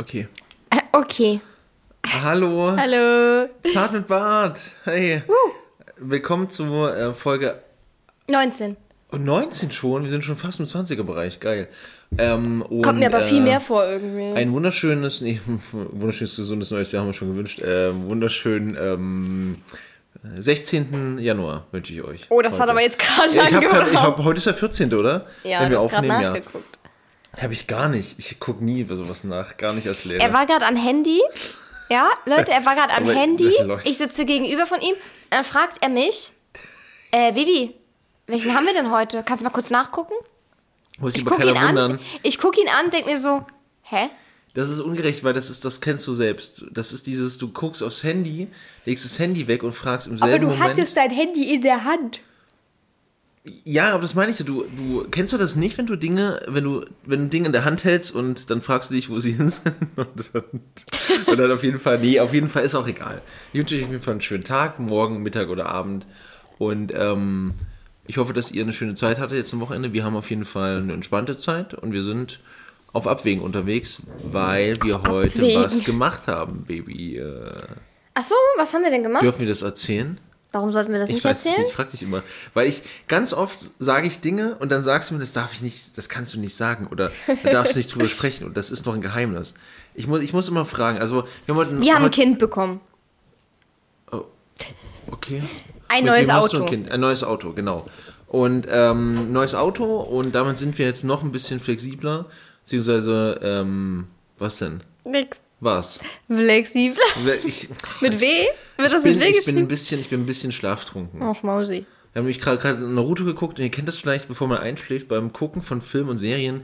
Okay. Äh, okay. Hallo. Hallo. Zart mit Bart. Hey. Willkommen zu äh, Folge 19. 19 schon. Wir sind schon fast im 20er-Bereich. Geil. Ähm, und, Kommt mir aber viel äh, mehr vor irgendwie. Ein wunderschönes, nee, wunderschönes, gesundes neues Jahr haben wir schon gewünscht. Ähm, wunderschönen ähm, 16. Januar wünsche ich euch. oh, das heute. hat aber jetzt gerade Ja, ich habe heute ist der 14. oder? Ja, Wenn wir gerade aufnehmen, ja. Habe ich gar nicht. Ich gucke nie bei sowas nach. Gar nicht als Lehrer. Er war gerade am Handy. Ja, Leute, er war gerade am Aber- Handy. Ich sitze gegenüber von ihm. Dann fragt er mich, äh, Bibi, welchen haben wir denn heute? Kannst du mal kurz nachgucken? Muss Ich aber gucke ihn an. Ich ihn an, denk mir so, hä? Das ist ungerecht, weil das ist, das kennst du selbst. Das ist dieses, du guckst aufs Handy, legst das Handy weg und fragst im selben Moment. dein Handy in der Hand. Ja, aber das meine ich ja. Du, du kennst du das nicht, wenn du Dinge, wenn du, wenn du Dinge in der Hand hältst und dann fragst du dich, wo sie hin sind. Und dann, und dann auf jeden Fall, nee, auf jeden Fall ist auch egal. Ich wünsche euch auf jeden Fall einen schönen Tag, morgen, Mittag oder Abend. Und ähm, ich hoffe, dass ihr eine schöne Zeit hattet jetzt am Wochenende. Wir haben auf jeden Fall eine entspannte Zeit und wir sind auf Abwägen unterwegs, weil wir heute Abwägen. was gemacht haben, Baby. Äh, Ach so, was haben wir denn gemacht? dürfen wir das erzählen? Warum sollten wir das Ich nicht weiß erzählen? ich frag dich immer. Weil ich ganz oft sage ich Dinge und dann sagst du mir, das darf ich nicht, das kannst du nicht sagen oder da darfst du nicht drüber sprechen und das ist noch ein Geheimnis. Ich muss, ich muss immer fragen. Also, wir haben heute ein, Wir haben ein Kind bekommen. Okay. Ein Mit neues Auto. Ein, kind? ein neues Auto, genau. Und ähm, neues Auto und damit sind wir jetzt noch ein bisschen flexibler. Beziehungsweise, ähm, was denn? Nix. Was? Flexibel. Ich, Mit W? Wird das bin, mit W ich bin ein bisschen, ich bin ein bisschen schlaftrunken. Och, Mausi. Wir haben nämlich gerade Naruto geguckt und ihr kennt das vielleicht, bevor man einschläft, beim Gucken von Filmen und Serien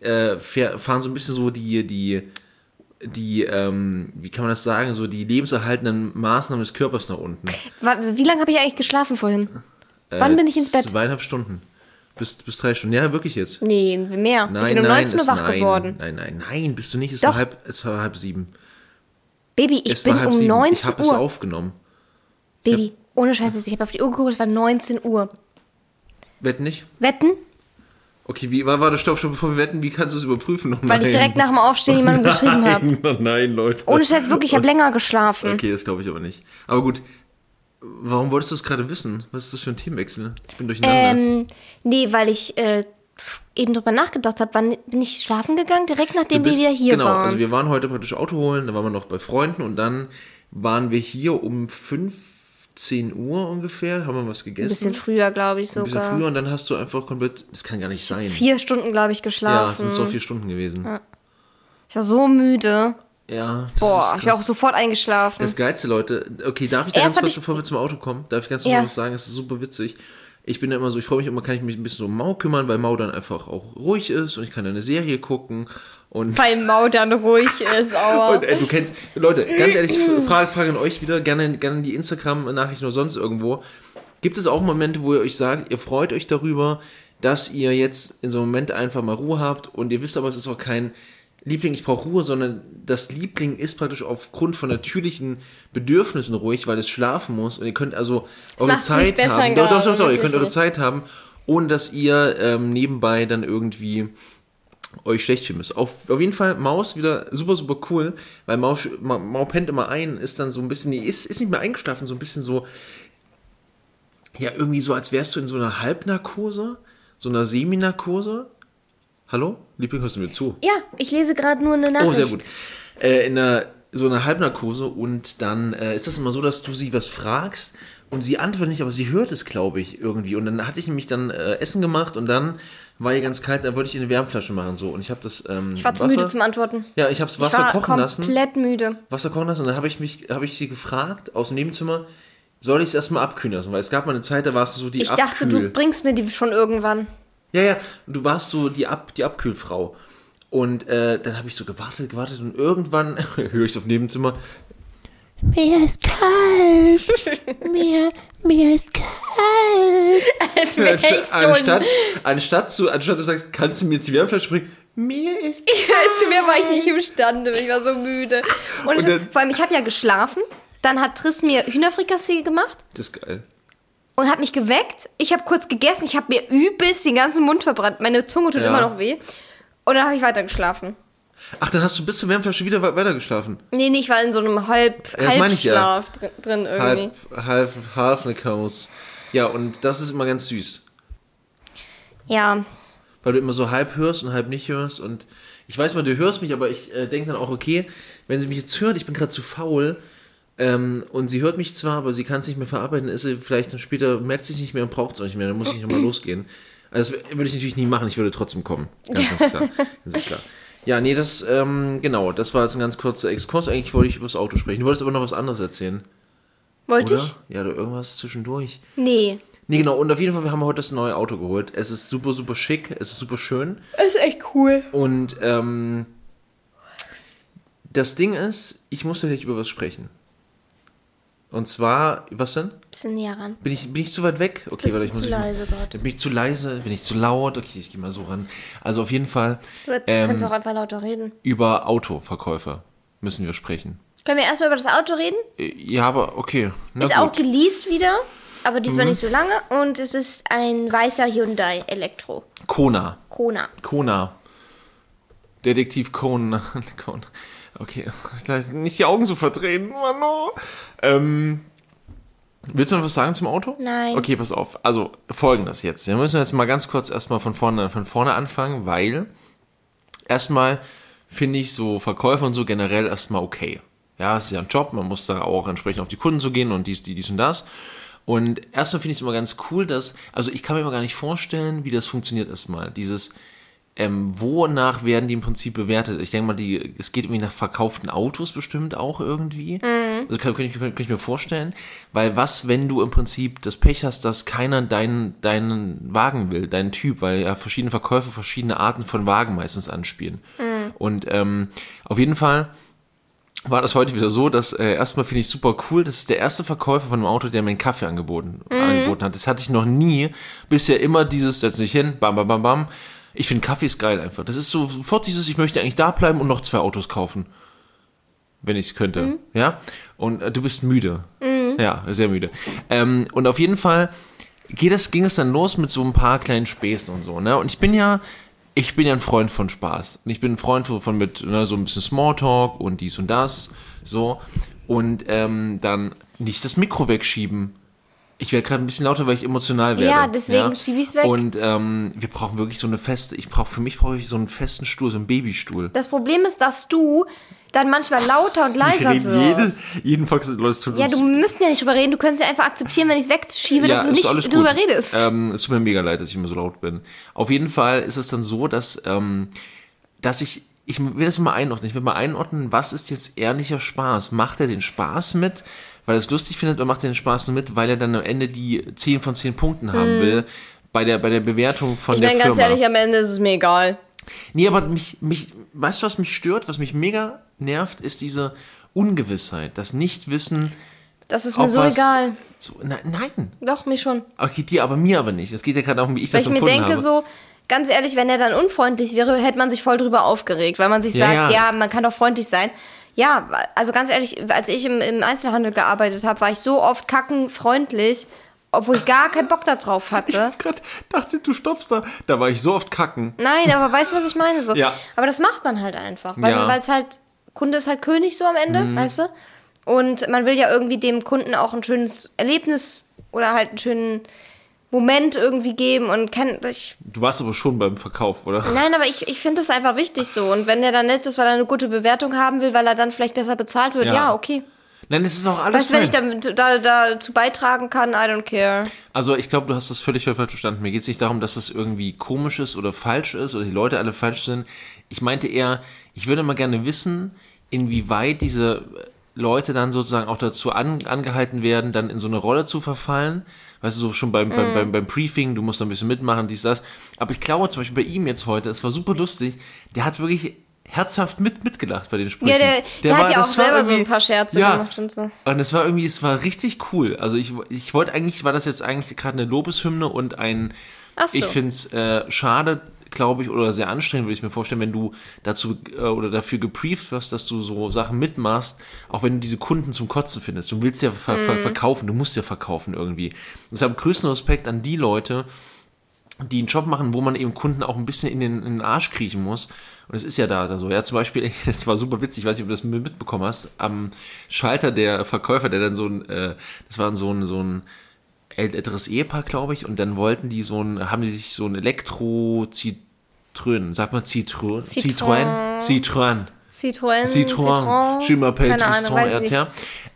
äh, fahr- fahren so ein bisschen so die, die, die, ähm, wie kann man das sagen, so die lebenserhaltenden Maßnahmen des Körpers nach unten. Wie lange habe ich eigentlich geschlafen vorhin? Wann Äh, bin ich ins Bett? Zweieinhalb Stunden. Bis, bis drei Stunden. Ja, wirklich jetzt. Nee, mehr. Nein, ich bin um nein, 19 Uhr wach nein, geworden. Nein, nein, nein, bist du nicht. Es Doch. war halb, es war halb sieben. Baby, ich es bin um sieben. 19 Ich habe es Uhr. aufgenommen. Baby, ohne Scheiß jetzt. Ich habe auf die Uhr geguckt, es war 19 Uhr. Wetten nicht? Wetten? Okay, wie war, war das Stopp schon bevor wir wetten? Wie kannst du es überprüfen? Oh, Weil ich direkt nach dem Aufstehen jemandem geschrieben habe. Nein, nein, Leute. Ohne Scheiß, wirklich, ich habe länger geschlafen. Okay, das glaube ich aber nicht. Aber gut, warum wolltest du es gerade wissen? Was ist das für ein Themenwechsel? Ich bin durcheinander. Ähm, nee, weil ich äh, eben drüber nachgedacht habe. Wann bin ich schlafen gegangen? Direkt nachdem bist- wir wieder hier genau, waren. also wir waren heute praktisch Auto holen, dann waren wir noch bei Freunden und dann waren wir hier um 15 Uhr ungefähr, haben wir was Ein gegessen. bisschen früher, glaube ich Ein bisschen sogar. früher und dann hast du einfach komplett, das kann gar nicht sein. Vier Stunden, glaube ich, ja, geschlafen. es sind so vier Stunden gewesen. Ja, Ich war so müde. Das Boah, ich war auch sofort eingeschlafen. Das Geilste, Leute, okay, darf ich da Erst ganz kurz, ich- bevor wir zum Auto kommen, darf ich ganz Ja. kurz noch sagen, es ist super witzig. Ich bin ja immer so, ich freue mich immer, kann ich mich ein bisschen so um Mau kümmern, weil Mau dann einfach auch ruhig ist und ich kann eine Serie gucken und Weil Mau dann ruhig ist, aber. Und äh, du kennst, Leute, ganz ehrlich, Frage, Frage an euch wieder, gerne, gerne in die Instagram-Nachrichten oder sonst irgendwo. Gibt es auch Momente, wo ihr euch sagt, ihr freut euch darüber, dass ihr jetzt in so einem Moment einfach mal Ruhe habt und ihr wisst aber, es ist auch kein Liebling, ich brauche Ruhe, sondern das Liebling ist praktisch aufgrund von natürlichen Bedürfnissen ruhig, weil es schlafen muss und ihr könnt also eure macht's nicht Zeit haben. Doch, doch, gerade, doch, doch, ihr könnt eure. Zeit haben, ohne dass ihr ähm, nebenbei dann irgendwie euch schlecht fühlen müsst. Auf, auf jeden Fall Maus wieder super, super cool, weil Mau, Mau, Mau pennt immer ein, ist dann so ein bisschen, nee, ist, ist nicht mehr eingeschlafen, so ein bisschen so, ja, irgendwie so, als wärst du in so einer Halbnarkose, so einer Seminarkose. Hallo? Liebling, hörst du mir zu? Ja, ich lese gerade nur eine Nachricht. Oh, sehr gut. Äh, in einer, so einer Halbnarkose und dann äh, ist das immer so, dass du sie was fragst und sie antwortet nicht, aber sie hört es, glaube ich, irgendwie. Und dann hatte ich nämlich dann äh, Essen gemacht und dann war ihr ganz kalt, dann wollte ich eine Wärmflasche machen so und ich habe das ähm, Ich war zu Wasser, müde zum Antworten. Ja, ich habe das Ich Wasser war kochen lassen. komplett müde. Wasser kochen lassen und dann habe ich mich, habe ich sie gefragt aus dem Nebenzimmer, soll ich es erstmal abkühlen lassen? Weil es gab mal eine Zeit, da warst du so die Ich dachte, du bringst mir die schon irgendwann. Ja, ja, und du warst so die, Ab die Abkühlfrau. Und äh, dann habe ich so gewartet, gewartet und irgendwann höre ich es auf dem Nebenzimmer. Mir ist kalt. mir, mir ist kalt. Als wäre ich so anstatt, anstatt, zu, anstatt du sagst, kannst du mir jetzt die Wärmflasche bringen? Mir ist Zu mir war ich nicht imstande, ich war so müde. Und, Und dann- vor allem, ich habe ja geschlafen. Dann hat Triss mir Hühnerfrikassee gemacht Das ist geil. Und hat mich geweckt. Ich habe kurz gegessen. Ich habe mir übelst den ganzen Mund verbrannt. Meine Zunge tut Ja. immer noch weh. Und dann habe ich weiter geschlafen. Ach, dann hast du bis zur Wärmflasche wieder we- weiter geschlafen. Nee, nee, ich war in so einem Halb ja. Halbschlaf drin, drin irgendwie. Halb, halb, half eine Kose. Ja, und das ist immer ganz süß. Ja. Weil du immer so halb hörst und halb nicht hörst. Und ich weiß mal, du hörst mich, aber ich äh, denke dann auch, okay, wenn sie mich jetzt hört, ich bin gerade zu faul. Ähm, und sie hört mich zwar, aber sie kann es nicht mehr verarbeiten, ist sie vielleicht dann später, merkt sie es nicht mehr und braucht es auch nicht mehr, dann muss ich nochmal losgehen. Also das würde ich natürlich nie machen, ich würde trotzdem kommen. Ganz, ganz klar. Das ist klar. Ja, nee, das, ähm, genau, das war jetzt ein ganz kurzer Exkurs. Eigentlich wollte ich über das Auto sprechen. Du wolltest aber noch was anderes erzählen, Wollte oder? ich? Ja, oder irgendwas zwischendurch. Nee. Nee, genau, und auf jeden Fall, wir haben heute das neue Auto geholt. Es ist super, super schick, es ist super schön. Ist echt cool. Und ähm, das Ding ist, ich muss gleich über was sprechen. Und zwar, was denn? Bisschen näher ran. Bin ich, bin ich zu weit weg? Okay, bist warte, ich muss zu ich mal- leise gerade. Bin ich zu leise? Bin ich zu laut? Okay, ich gehe mal so ran. Also auf jeden Fall Du ähm, kannst auch einfach lauter reden. über Autoverkäufer müssen wir sprechen. Können wir erstmal über das Auto reden? Äh, Ja, aber okay. Na ist gut. Mhm. auch geleast wieder, aber diesmal nicht so lange. Und es ist ein weißer Hyundai Elektro. Kona. Kona. Kona. Detektiv Conan. Conan. Okay, nicht die Augen so verdrehen. Mann, oh. ähm, willst du noch was sagen zum Auto? Nein. Okay, pass auf. Also folgendes jetzt. Wir müssen jetzt mal ganz kurz erstmal von vorne, von vorne anfangen, weil erstmal finde ich so Verkäufer und so generell erstmal okay. Ja, es ist ja ein Job, man muss da auch entsprechend auf die Kunden zu gehen und dies, die, dies und das. Und erstmal finde ich es immer ganz cool, dass, also ich kann mir immer gar nicht vorstellen, wie das funktioniert erstmal. Dieses, ähm, wonach werden die im Prinzip bewertet? Ich denke mal, die, es geht irgendwie nach verkauften Autos bestimmt auch irgendwie. Also kann, kann, ich, kann, kann ich mir vorstellen. Weil was, wenn du im Prinzip das Pech hast, dass keiner deinen, deinen Wagen will, deinen Typ, weil ja verschiedene Verkäufer verschiedene Arten von Wagen meistens anspielen. Und ähm, auf jeden Fall war das heute wieder so, dass äh, erstmal finde ich super cool, das ist der erste Verkäufer von einem Auto, der mir einen Kaffee angeboten, angeboten hat. Das hatte ich noch nie. Bisher immer dieses, setz dich hin, bam, bam, bam, bam. Ich finde Kaffee ist geil einfach. Das ist so sofort dieses, ich möchte eigentlich da bleiben und noch zwei Autos kaufen. Wenn ich es könnte. Ja? Und äh, du bist müde. Ja, sehr müde. Ähm, und auf jeden Fall geht es, ging es dann los mit so ein paar kleinen Späßen und so, ne? Und ich bin ja, ich bin ja ein Freund von Spaß. Und ich bin ein Freund von, von mit ne, so ein bisschen Smalltalk und dies und das. So. Und ähm, dann nicht das Mikro wegschieben. Ich werde gerade ein bisschen lauter, weil ich emotional werde. Ja, deswegen schieb ich's weg. Und ähm, wir brauchen wirklich so eine feste, ich brauche, für mich brauche ich so einen festen Stuhl, so einen Babystuhl. Das Problem ist, dass du dann manchmal lauter und leiser Ich rede wirst. jedes, jeden Podcast, es tut Ja, du müsst ja nicht drüber reden. Du könntest ja einfach akzeptieren, wenn ich es wegschiebe, dass du nicht alles gut. drüber redest. Ähm, es tut mir mega leid, dass ich immer so laut bin. Auf jeden Fall ist es dann so, dass, ähm, dass ich, ich will das mal einordnen. Ich will mal einordnen, was ist jetzt ehrlicher Spaß? Macht er den Spaß mit, weil er es lustig findet, oder macht den Spaß nur mit, weil er dann am Ende die 10 von 10 Punkten haben will? Bei der, bei der Bewertung von ich der Firma. ganz ehrlich, am Ende ist es mir egal. Nee, aber mich, mich, weißt du, was mich stört, was mich mega nervt, ist diese Ungewissheit, das Nichtwissen. Das ist mir so egal. So, na, nein. Doch, mir schon. Okay, dir, aber mir aber nicht. Es geht ja gerade darum, wie ich Weil das ich mir empfunden denke habe. so, ganz ehrlich, wenn er dann unfreundlich wäre, hätte man sich voll drüber aufgeregt, weil man sich Ja, sagt, ja. ja. man kann doch freundlich sein. Ja, also ganz ehrlich, als ich im, im Einzelhandel gearbeitet habe, war ich so oft kackenfreundlich, obwohl ich gar keinen Bock darauf hatte. Gott, dachte, du stoppst da. Da war ich so oft kacken. Nein, aber weißt du, was ich meine? So. Ja. Aber das macht man halt einfach. Weil Ja. Mhm. es halt, Kunde ist halt König so am Ende, weißt du? Und man will ja irgendwie dem Kunden auch ein schönes Erlebnis oder halt einen schönen Moment irgendwie geben und kann. Ich, Du warst aber schon beim Verkauf, oder? nein, aber ich, ich finde das einfach wichtig so. Und wenn der dann nett ist, weil er eine gute Bewertung haben will, weil er dann vielleicht besser bezahlt wird, Ja. ja, okay. Nein, das ist auch alles Weißt du, wenn ich damit, da, dazu beitragen kann, I don't care. Also ich glaube, du hast das völlig falsch verstanden. Mir geht es nicht darum, dass das irgendwie komisch ist oder falsch ist oder die Leute alle falsch sind. Ich meinte eher, ich würde mal gerne wissen, inwieweit diese Leute dann sozusagen auch dazu an, angehalten werden, dann in so eine Rolle zu verfallen. Weißt du, so schon beim, Mhm. beim, beim, beim Briefing, du musst da ein bisschen mitmachen, dies, das. Aber ich glaube zum Beispiel bei ihm jetzt heute, es war super lustig, der hat wirklich herzhaft mit, mitgelacht bei den Sprüchen. Ja, der, der, hat ja auch war selber so ein paar Scherze ja, gemacht und so. und es war irgendwie, es war richtig cool. Also ich, ich wollte eigentlich, war das jetzt eigentlich gerade eine Lobeshymne und ein, so. ich finde es äh, schade, glaube ich, oder sehr anstrengend, würde ich mir vorstellen, wenn du dazu äh, oder dafür gebrieft wirst, dass du so Sachen mitmachst, auch wenn du diese Kunden zum Kotzen findest. Du willst ja ver Mhm. ver verkaufen, du musst ja verkaufen irgendwie. Deshalb größten Respekt an die Leute, die einen Job machen, wo man eben Kunden auch ein bisschen in den, in den Arsch kriechen muss. Und es ist ja da, da so. Ja, zum Beispiel, das war super witzig, ich weiß nicht, ob du das mitbekommen hast, am Schalter der Verkäufer, der dann so ein, äh, das war so ein, so ein älteres Ehepaar, glaube ich, und dann wollten die so ein, haben die sich so ein Elektro-Zitrön, sagt man Citroën? Citroën. Citroën. Citroën. Citroën, Ahnung, Tristan. RTR.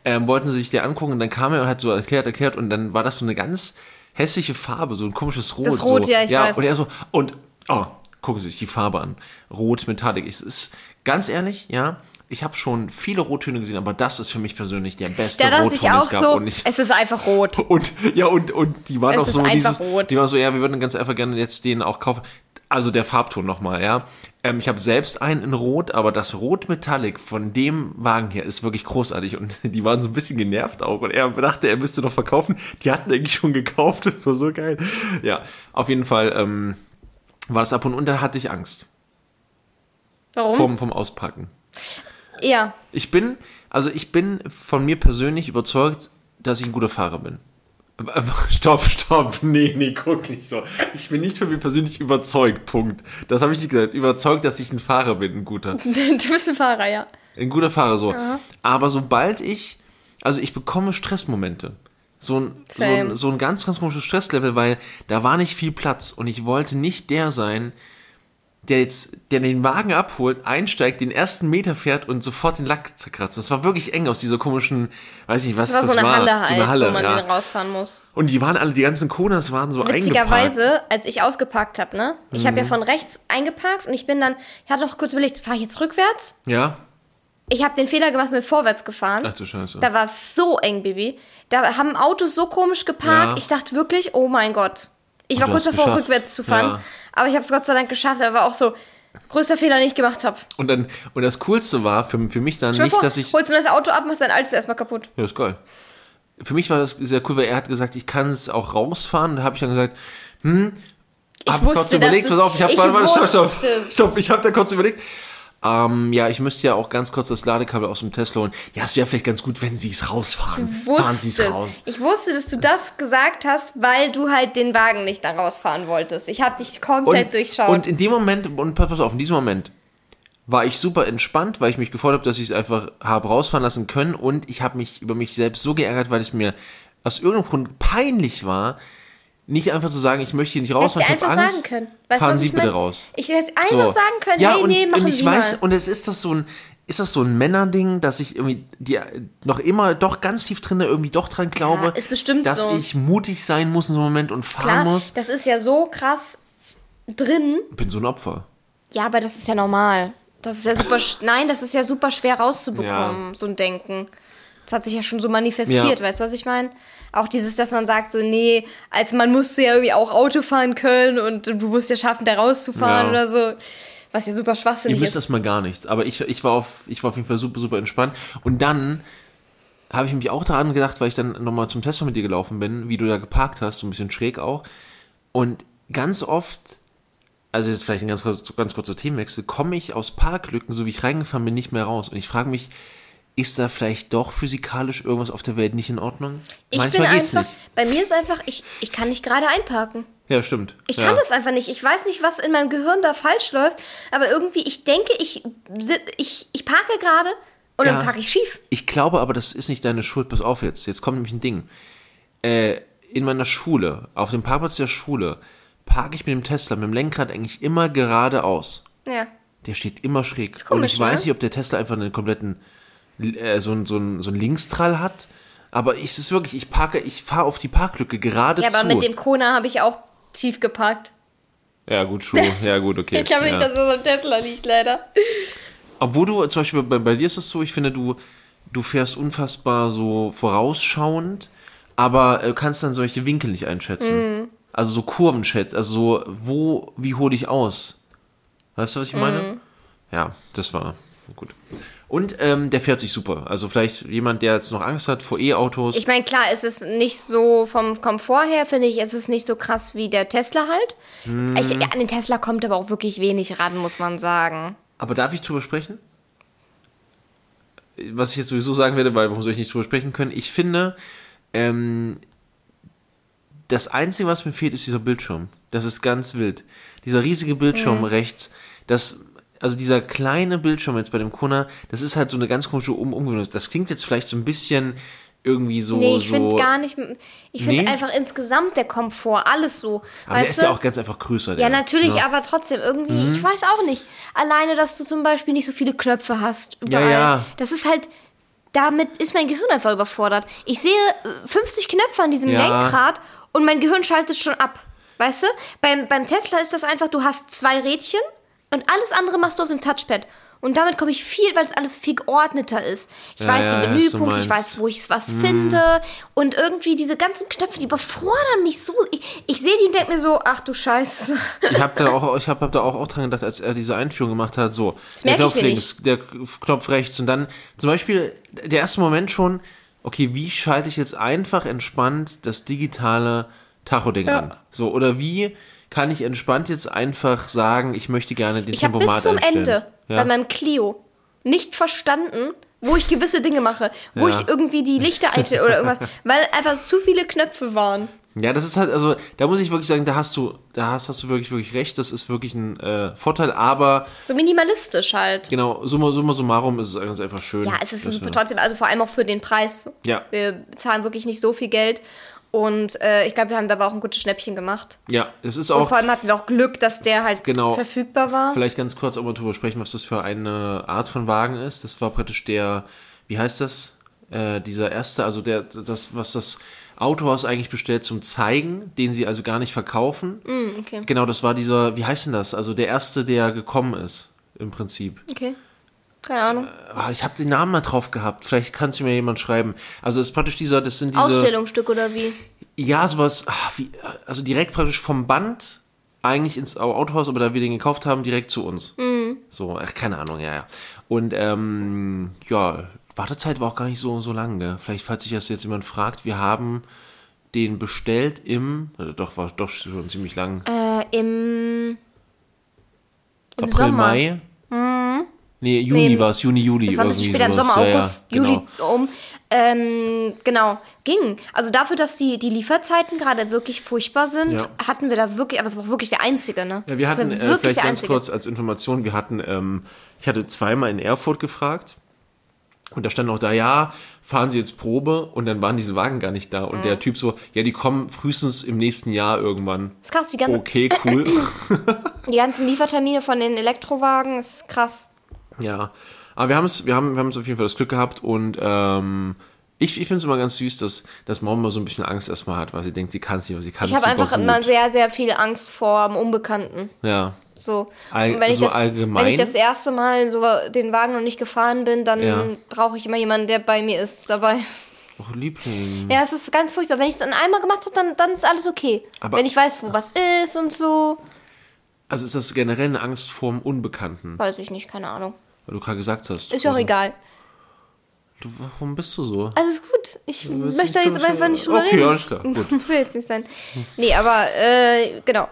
Ähm, wollten sie sich der angucken und dann kam er und hat so erklärt, erklärt und dann war das so eine ganz hässliche Farbe, so ein komisches Rot. Das Rot, so. ja, ich weiß. Und er so, und, oh, gucken Sie sich die Farbe an. Rot Metallic. Es ist, ganz ehrlich, ja, ich habe schon viele Rottöne gesehen, aber das ist für mich persönlich der beste Da dachte Rotton, ich den es auch gab. so, Und ich, es ist einfach rot. und ja, und, und die waren Es auch so einfach dieses, rot. die waren so, ja, wir würden ganz einfach gerne jetzt den auch kaufen. Also der Farbton nochmal, ja. Ähm, ich habe selbst einen in Rot, aber das Rot Metallic von dem Wagen hier ist wirklich großartig und die waren so ein bisschen genervt auch und er dachte, er müsste noch verkaufen. Die hatten eigentlich schon gekauft, das war so geil. Ja, auf jeden Fall ähm, war es ab und unter hatte ich Angst Warum? vom, vom Auspacken. Ja. Ich bin, also ich bin von mir persönlich überzeugt, dass ich ein guter Fahrer bin. Stopp, stopp, nee, nee, guck nicht so. Ich bin nicht von mir persönlich überzeugt, Punkt. Das habe ich nicht gesagt. Überzeugt, dass ich ein Fahrer bin, ein guter. Du bist ein Fahrer, ja. Ein guter Fahrer, so. Aber sobald ich, also ich bekomme Stressmomente. So ein, so, ein, so ein ganz, ganz komisches Stresslevel, weil da war nicht viel Platz und ich wollte nicht der sein, der jetzt, der den Wagen abholt, einsteigt, den ersten Meter fährt und sofort den Lack zerkratzt. Das war wirklich eng aus dieser komischen, weiß nicht, was Das war das, so eine war. Halle halt, so eine Halle, wo man ja. wieder rausfahren muss. Und die waren alle, die ganzen Konas waren so eingeparkt. Witzigerweise, als ich ausgeparkt habe, ne? Ich Mhm. habe ja von rechts eingeparkt und ich bin dann, ich hatte noch kurz überlegt, fahre ich jetzt rückwärts? Ja? Ich habe den Fehler gemacht, bin vorwärts gefahren. Ach du Scheiße. Da war es so eng, Baby. Da haben Autos so komisch geparkt. Ja. Ich dachte wirklich, oh mein Gott. Ich Und war kurz davor, geschafft. rückwärts zu fahren. Ja. Aber ich habe es Gott sei Dank geschafft. Aber auch so, größter Fehler, den ich gemacht habe. Und dann, und das Coolste war für, für mich dann nicht, vor, dass ich. holst du das Auto ab, machst dein altes erstmal kaputt. Ja, ist geil. Für mich war das sehr cool, weil er hat gesagt, ich kann es auch rausfahren. Da habe ich dann gesagt, hm, Ich hab wusste, kurz überlegt, pass auf, ich habe warte, warte, stopp, stopp, wusste es. stopp, ich habe da kurz überlegt. Ähm, ja, ich müsste ja auch ganz kurz das Ladekabel aus dem Tesla holen. Ja, es wäre vielleicht ganz gut, wenn Sie es rausfahren. Fahren Sie es Wusste raus. Ich wusste, dass du das gesagt hast, weil du halt den Wagen nicht da rausfahren wolltest. Ich habe dich komplett Und, durchschaut. und in dem Moment, und pass auf, in diesem Moment war ich super entspannt, weil ich mich gefreut habe, dass ich es einfach habe rausfahren lassen können und ich habe mich über mich selbst so geärgert, weil es mir aus irgendeinem Grund peinlich war, nicht einfach zu sagen, ich möchte hier nicht rausfahren, du ich habe Angst, sagen können. Weißt fahren Sie ich bitte mein? raus. Ich hätte einfach So. sagen können, ja, hey, und, nee, machen und ich Sie weiß, mal. und es ist das so ein, ist das so ein Männerding, dass ich irgendwie die, noch immer doch ganz tief drin irgendwie doch dran glaube, bestimmt dass so. ich mutig sein muss in so einem Moment und fahren Klar, muss. das ist ja so krass drin. Bin so ein Opfer. Ja, aber das ist ja normal. Das ist ja super, nein, das ist ja super schwer rauszubekommen, so ein Denken. Das hat sich ja schon so manifestiert, Ja. weißt du, was ich meine? Auch dieses, dass man sagt, so, nee, als Mann musst du ja irgendwie auch Auto fahren können und du musst ja schaffen, da rauszufahren Ja. oder so. Was ja super Ihr schwachsinnig ist. das mal gar nichts. Aber ich, ich, war auf, ich war auf jeden Fall super, super entspannt. Und dann habe ich mich auch daran gedacht, weil ich dann nochmal zum Tesla mit dir gelaufen bin, wie du da geparkt hast, so ein bisschen schräg auch. Und ganz oft, also jetzt vielleicht ein ganz, kurz, ganz kurzer Themenwechsel, komme ich aus Parklücken, so wie ich reingefahren bin, nicht mehr raus. Und ich frage mich, ist da vielleicht doch physikalisch irgendwas auf der Welt nicht in Ordnung? Ich Manchmal bin geht's einfach, nicht. bei mir ist einfach, ich, ich kann nicht gerade einparken. Ja, stimmt. Ich ja. kann das einfach nicht. Ich weiß nicht, was in meinem Gehirn da falsch läuft, aber irgendwie, ich denke, ich, ich, ich parke gerade und Ja. dann parke ich schief. Ich glaube aber, das ist nicht deine Schuld. Pass auf jetzt. Jetzt kommt nämlich ein Ding. Äh, in meiner Schule, auf dem Parkplatz der Schule, parke ich mit dem Tesla, mit dem Lenkrad eigentlich immer geradeaus. Ja. Der steht immer schräg. Komisch, Und ich weiß ne? nicht, ob der Tesla einfach einen kompletten, äh, so, ein- so, ein- so einen Linkstrall hat. Aber ich, es ist wirklich, ich parke, ich fahre auf die Parklücke gerade Ja, aber mit dem Kona habe ich auch tief geparkt. ja, gut, true. Ja, gut, okay. Ich glaube ja. nicht, dass es am Tesla liegt, leider. Obwohl du, zum Beispiel bei, bei dir ist es so, ich finde, du, du fährst unfassbar so vorausschauend, aber äh, kannst dann solche Winkel nicht einschätzen. Mhm. Also so Kurven schätzen, also so, wo, wie hole ich aus? Weißt du, was ich meine? Mhm. Ja, das war gut. Und ähm, der fährt sich super. Also vielleicht jemand, der jetzt noch Angst hat vor E-Autos. Ich meine, klar, es ist nicht so vom Komfort her, finde ich, es ist nicht so krass wie der Tesla halt. Hm. Ich, an den Tesla kommt aber auch wirklich wenig ran, muss man sagen. Aber darf ich drüber sprechen? Was ich jetzt sowieso sagen werde, weil warum soll ich nicht drüber sprechen können? Ich finde, ähm, das Einzige, was mir fehlt, ist dieser Bildschirm. Das ist ganz wild. Dieser riesige Bildschirm Mhm. rechts, das, also dieser kleine Bildschirm jetzt bei dem Kuna, das ist halt so eine ganz komische um Umgewöhnung. Das klingt jetzt vielleicht so ein bisschen irgendwie so. Nee, ich so, finde gar nicht. Ich finde Nee? einfach insgesamt der Komfort, alles so. Aber der ist du? ja auch ganz einfach größer. Ja, der, natürlich, ne? aber trotzdem irgendwie, ich weiß auch nicht. Alleine, dass du zum Beispiel nicht so viele Knöpfe hast. Überall. ja. Das ist halt, damit ist mein Gehirn einfach überfordert. Ich sehe äh, 50 Knöpfe an diesem Ja. Lenkrad und mein Gehirn schaltet schon ab. Weißt du? Beim, beim Tesla ist das einfach, du hast zwei Rädchen und alles andere machst du auf dem Touchpad. Und damit komme ich viel, weil es alles viel geordneter ist. Ich Ja, weiß ja, die Menüpunkte, ich weiß, wo ich was finde. Und irgendwie diese ganzen Knöpfe, die überfordern mich so. Ich, ich sehe die und denke mir so, ach du Scheiße. Ich habe da auch, ich hab, hab da auch, auch dran gedacht, als er diese Einführung gemacht hat, so, der merke ich Knopf links, der Knopf rechts und dann zum Beispiel der erste Moment schon, okay, wie schalte ich jetzt einfach entspannt das digitale Tacho-Ding an? So, oder wie kann ich entspannt jetzt einfach sagen, ich möchte gerne den Ich habe Tempomat bis zum einstellen? Ende Ja. bei meinem Clio nicht verstanden, wo ich gewisse Dinge mache, wo Ja. ich irgendwie die Lichter einstelle oder irgendwas, weil einfach zu viele Knöpfe waren. Ja, das ist halt, also da muss ich wirklich sagen, da hast du, da hast, hast du wirklich, wirklich recht, das ist wirklich ein äh, Vorteil, aber So minimalistisch halt. genau, summa, summa summarum ist es ganz einfach schön. Ja, es ist super trotzdem, also vor allem auch für den Preis. Ja. Wir bezahlen wirklich nicht so viel Geld. Und äh, ich glaube, wir haben da aber auch ein gutes Schnäppchen gemacht. Ja, es ist Und auch, vor allem hatten wir auch Glück, dass der halt Genau. verfügbar war. Vielleicht ganz kurz auch mal drüber sprechen, was das für eine Art von Wagen ist. Das war praktisch der, wie heißt das? Äh, dieser erste, also der, das, was das Autohaus eigentlich bestellt zum Zeigen, den sie also gar nicht verkaufen. Hm, okay. Genau, das war dieser, wie heißt denn das? Also der erste, der gekommen ist, im Prinzip. Okay. Keine Ahnung. Ah, ich habe den Namen mal drauf gehabt. Vielleicht kannst du mir jemand schreiben. Also es ist praktisch dieser, das sind diese. Ausstellungsstück oder wie? Ja, sowas, ah, wie, also direkt praktisch vom Band eigentlich ins Au- Autohaus, aber da wir den gekauft haben, direkt zu uns. So, ach, keine Ahnung, ja, ja. Und ähm, ja, Wartezeit war auch gar nicht so, so lang, gell? Vielleicht, falls sich das jetzt jemand fragt, wir haben den bestellt im, äh, doch, war doch schon ziemlich lang, Äh, im, im April, Sommer. Mhm. Nee, Juni Nee, war es, Juni, Juli. Das war ein bisschen später im. Sommer, Ja, ja, August, genau. Juli um. Ähm, genau, ging. Also dafür, dass die, die Lieferzeiten gerade wirklich furchtbar sind, Ja. hatten wir da wirklich, aber es war auch wirklich der einzige, ne? Ja, wir hatten, äh, wirklich vielleicht der ganz einzige. kurz als Information, wir hatten, ähm, ich hatte zweimal in Erfurt gefragt und da stand auch da, ja, fahren Sie jetzt Probe und dann waren diese Wagen gar nicht da und der Typ so, ja, die kommen frühestens im nächsten Jahr irgendwann. Das ist krass, die ganzen, Okay, cool. die ganzen Liefertermine von den Elektrowagen ist krass. Ja, aber wir haben es, wir haben, wir haben es auf jeden Fall das Glück gehabt und ähm, ich, ich finde es immer ganz süß, dass, dass Mom mal so ein bisschen Angst erstmal hat, weil sie denkt, sie kann es nicht, aber sie kann Ich es habe super einfach gut. immer sehr, sehr viel Angst vor dem Unbekannten. ja, So. All- Und wenn ich, so das, allgemein? wenn ich das erste Mal so den Wagen noch nicht gefahren bin, dann Ja. brauche ich immer jemanden, der bei mir ist dabei. oh, Liebling. Ja, es ist ganz furchtbar. Wenn ich es dann einmal gemacht habe, dann, dann ist alles okay. Aber- wenn ich weiß, wo was ist und so, Also ist das generell eine Angst vorm Unbekannten, weiß ich nicht, keine Ahnung. weil du gerade gesagt hast. Ist ja auch egal. Du, warum bist du so? Alles gut. Ich möchte da jetzt drüber- einfach nicht drüber Okay, reden. alles klar, gut. Nicht sein. Nee, aber äh, genau.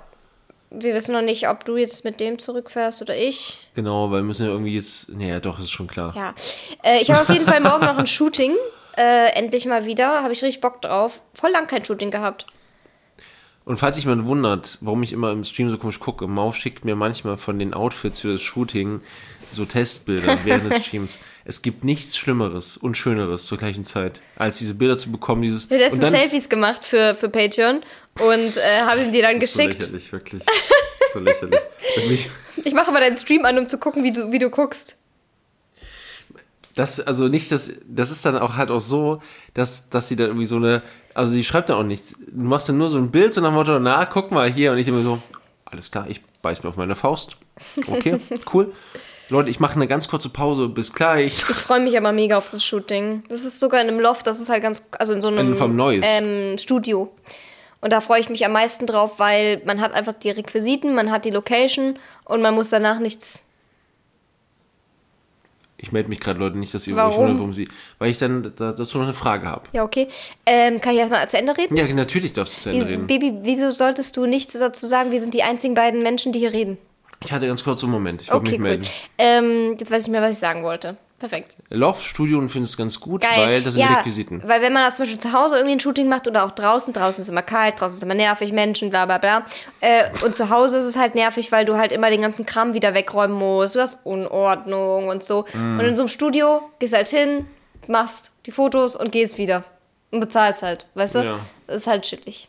Wir wissen noch nicht, ob du jetzt mit dem zurückfährst oder ich. Genau, weil wir müssen ja irgendwie jetzt. Naja, doch, ist schon klar. Ja. Äh, ich habe auf jeden Fall morgen noch ein Shooting. Äh, endlich mal wieder. Habe ich richtig Bock drauf. Voll lang kein Shooting gehabt. Und falls sich jemand wundert, warum ich immer im Stream so komisch gucke, Mau schickt mir manchmal von den Outfits für das Shooting so Testbilder während des Streams. Es gibt nichts Schlimmeres und Schöneres zur gleichen Zeit, als diese Bilder zu bekommen. Dieses, Ich habe letztens dann, Selfies gemacht für, für Patreon und äh, habe ihm die dann das ist so geschickt. lächerlich, wirklich. So lächerlich. Ich mache aber deinen Stream an, um zu gucken, wie du, wie du guckst. Das, also nicht, das, das ist dann auch halt auch so, dass, dass sie dann irgendwie so eine, also sie schreibt da auch nichts. Du machst dann nur so ein Bild so nach dem Motto, na, guck mal hier. Und ich immer so, alles klar, ich beiß mir auf meine Faust. Okay, cool. Leute, ich mache eine ganz kurze Pause, bis gleich. Ich freue mich aber mega auf das Shooting. Das ist sogar in einem Loft, das ist halt ganz, also in so einem In- vom Neues. Ähm, Studio. Und da freue ich mich am meisten drauf, weil man hat einfach die Requisiten, man hat die Location und man muss danach nichts. Ich melde mich gerade, Leute, nicht, dass ihr Warum? euch wundert, warum sie. Weil ich dann da, dazu noch eine Frage habe. Ja, okay. Ähm, kann ich erstmal zu Ende reden? Ja, natürlich darfst du zu Ende Wie, reden. Baby, wieso solltest du nichts dazu sagen? Wir sind die einzigen beiden Menschen, die hier reden. Ich hatte ganz kurz einen Moment. Ich wollte Okay, mich cool. melden. Ähm, jetzt weiß ich mehr, was ich sagen wollte. Perfekt. Loft, Studio und finde es ganz gut, Geil. weil das sind ja, Requisiten. Weil wenn man das zum Beispiel zu Hause irgendwie ein Shooting macht oder auch draußen, draußen ist immer kalt, draußen ist immer nervig, Menschen, bla bla bla. Äh, und zu Hause ist es halt nervig, weil du halt immer den ganzen Kram wieder wegräumen musst. Du hast Unordnung und so. Mm. Und in so einem Studio gehst halt hin, machst die Fotos und gehst wieder. Und bezahlst halt, weißt du? Ja. Das ist halt chillig.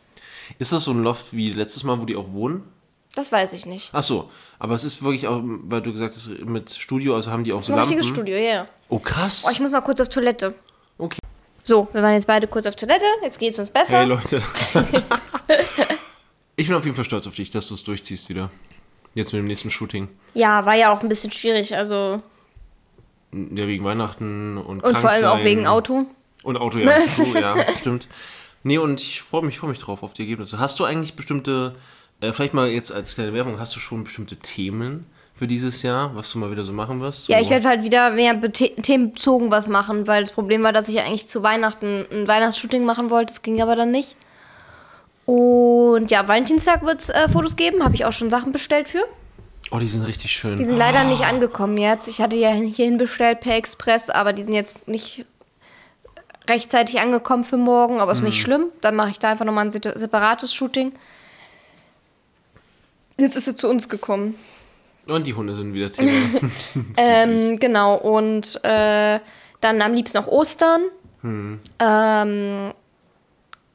Ist das so ein Loft wie letztes Mal, wo die auch wohnen? Das weiß ich nicht. Ach so, aber es ist wirklich auch, weil du gesagt hast, mit Studio, also haben die auch Das so ein Lampen. richtiges Studio, ja. Oh, krass. Oh, ich muss mal kurz auf Toilette. Okay. So, wir waren jetzt beide kurz auf Toilette. Jetzt geht's uns besser. Hey Leute. ich bin auf jeden Fall stolz auf dich, dass du es durchziehst wieder. Jetzt mit dem nächsten Shooting. Ja, war ja auch ein bisschen schwierig. Also. Ja, wegen Weihnachten und Und vor allem auch wegen Auto. Und Auto, ja. True, ja, stimmt. Nee, und ich freue mich, freu mich drauf auf die Ergebnisse. Hast du eigentlich bestimmte, äh, vielleicht mal jetzt als kleine Werbung, hast du schon bestimmte Themen für dieses Jahr, was du mal wieder so machen wirst? Ja, ich werde halt wieder mehr themenbezogen was machen, weil das Problem war, dass ich eigentlich zu Weihnachten ein Weihnachtsshooting machen wollte. Das ging aber dann nicht. Und ja, Valentinstag wird es äh, Fotos geben. Habe ich auch schon Sachen bestellt für. Oh, die sind richtig schön. Die sind leider nicht angekommen jetzt. Ich hatte ja hierhin bestellt per Express, aber die sind jetzt nicht rechtzeitig angekommen für morgen. Aber ist nicht schlimm. Dann mache ich da einfach nochmal ein se- separates Shooting. Jetzt ist sie zu uns gekommen. Und die Hunde sind wieder Thema. Ähm, genau, und äh, dann am liebsten noch Ostern. Ähm,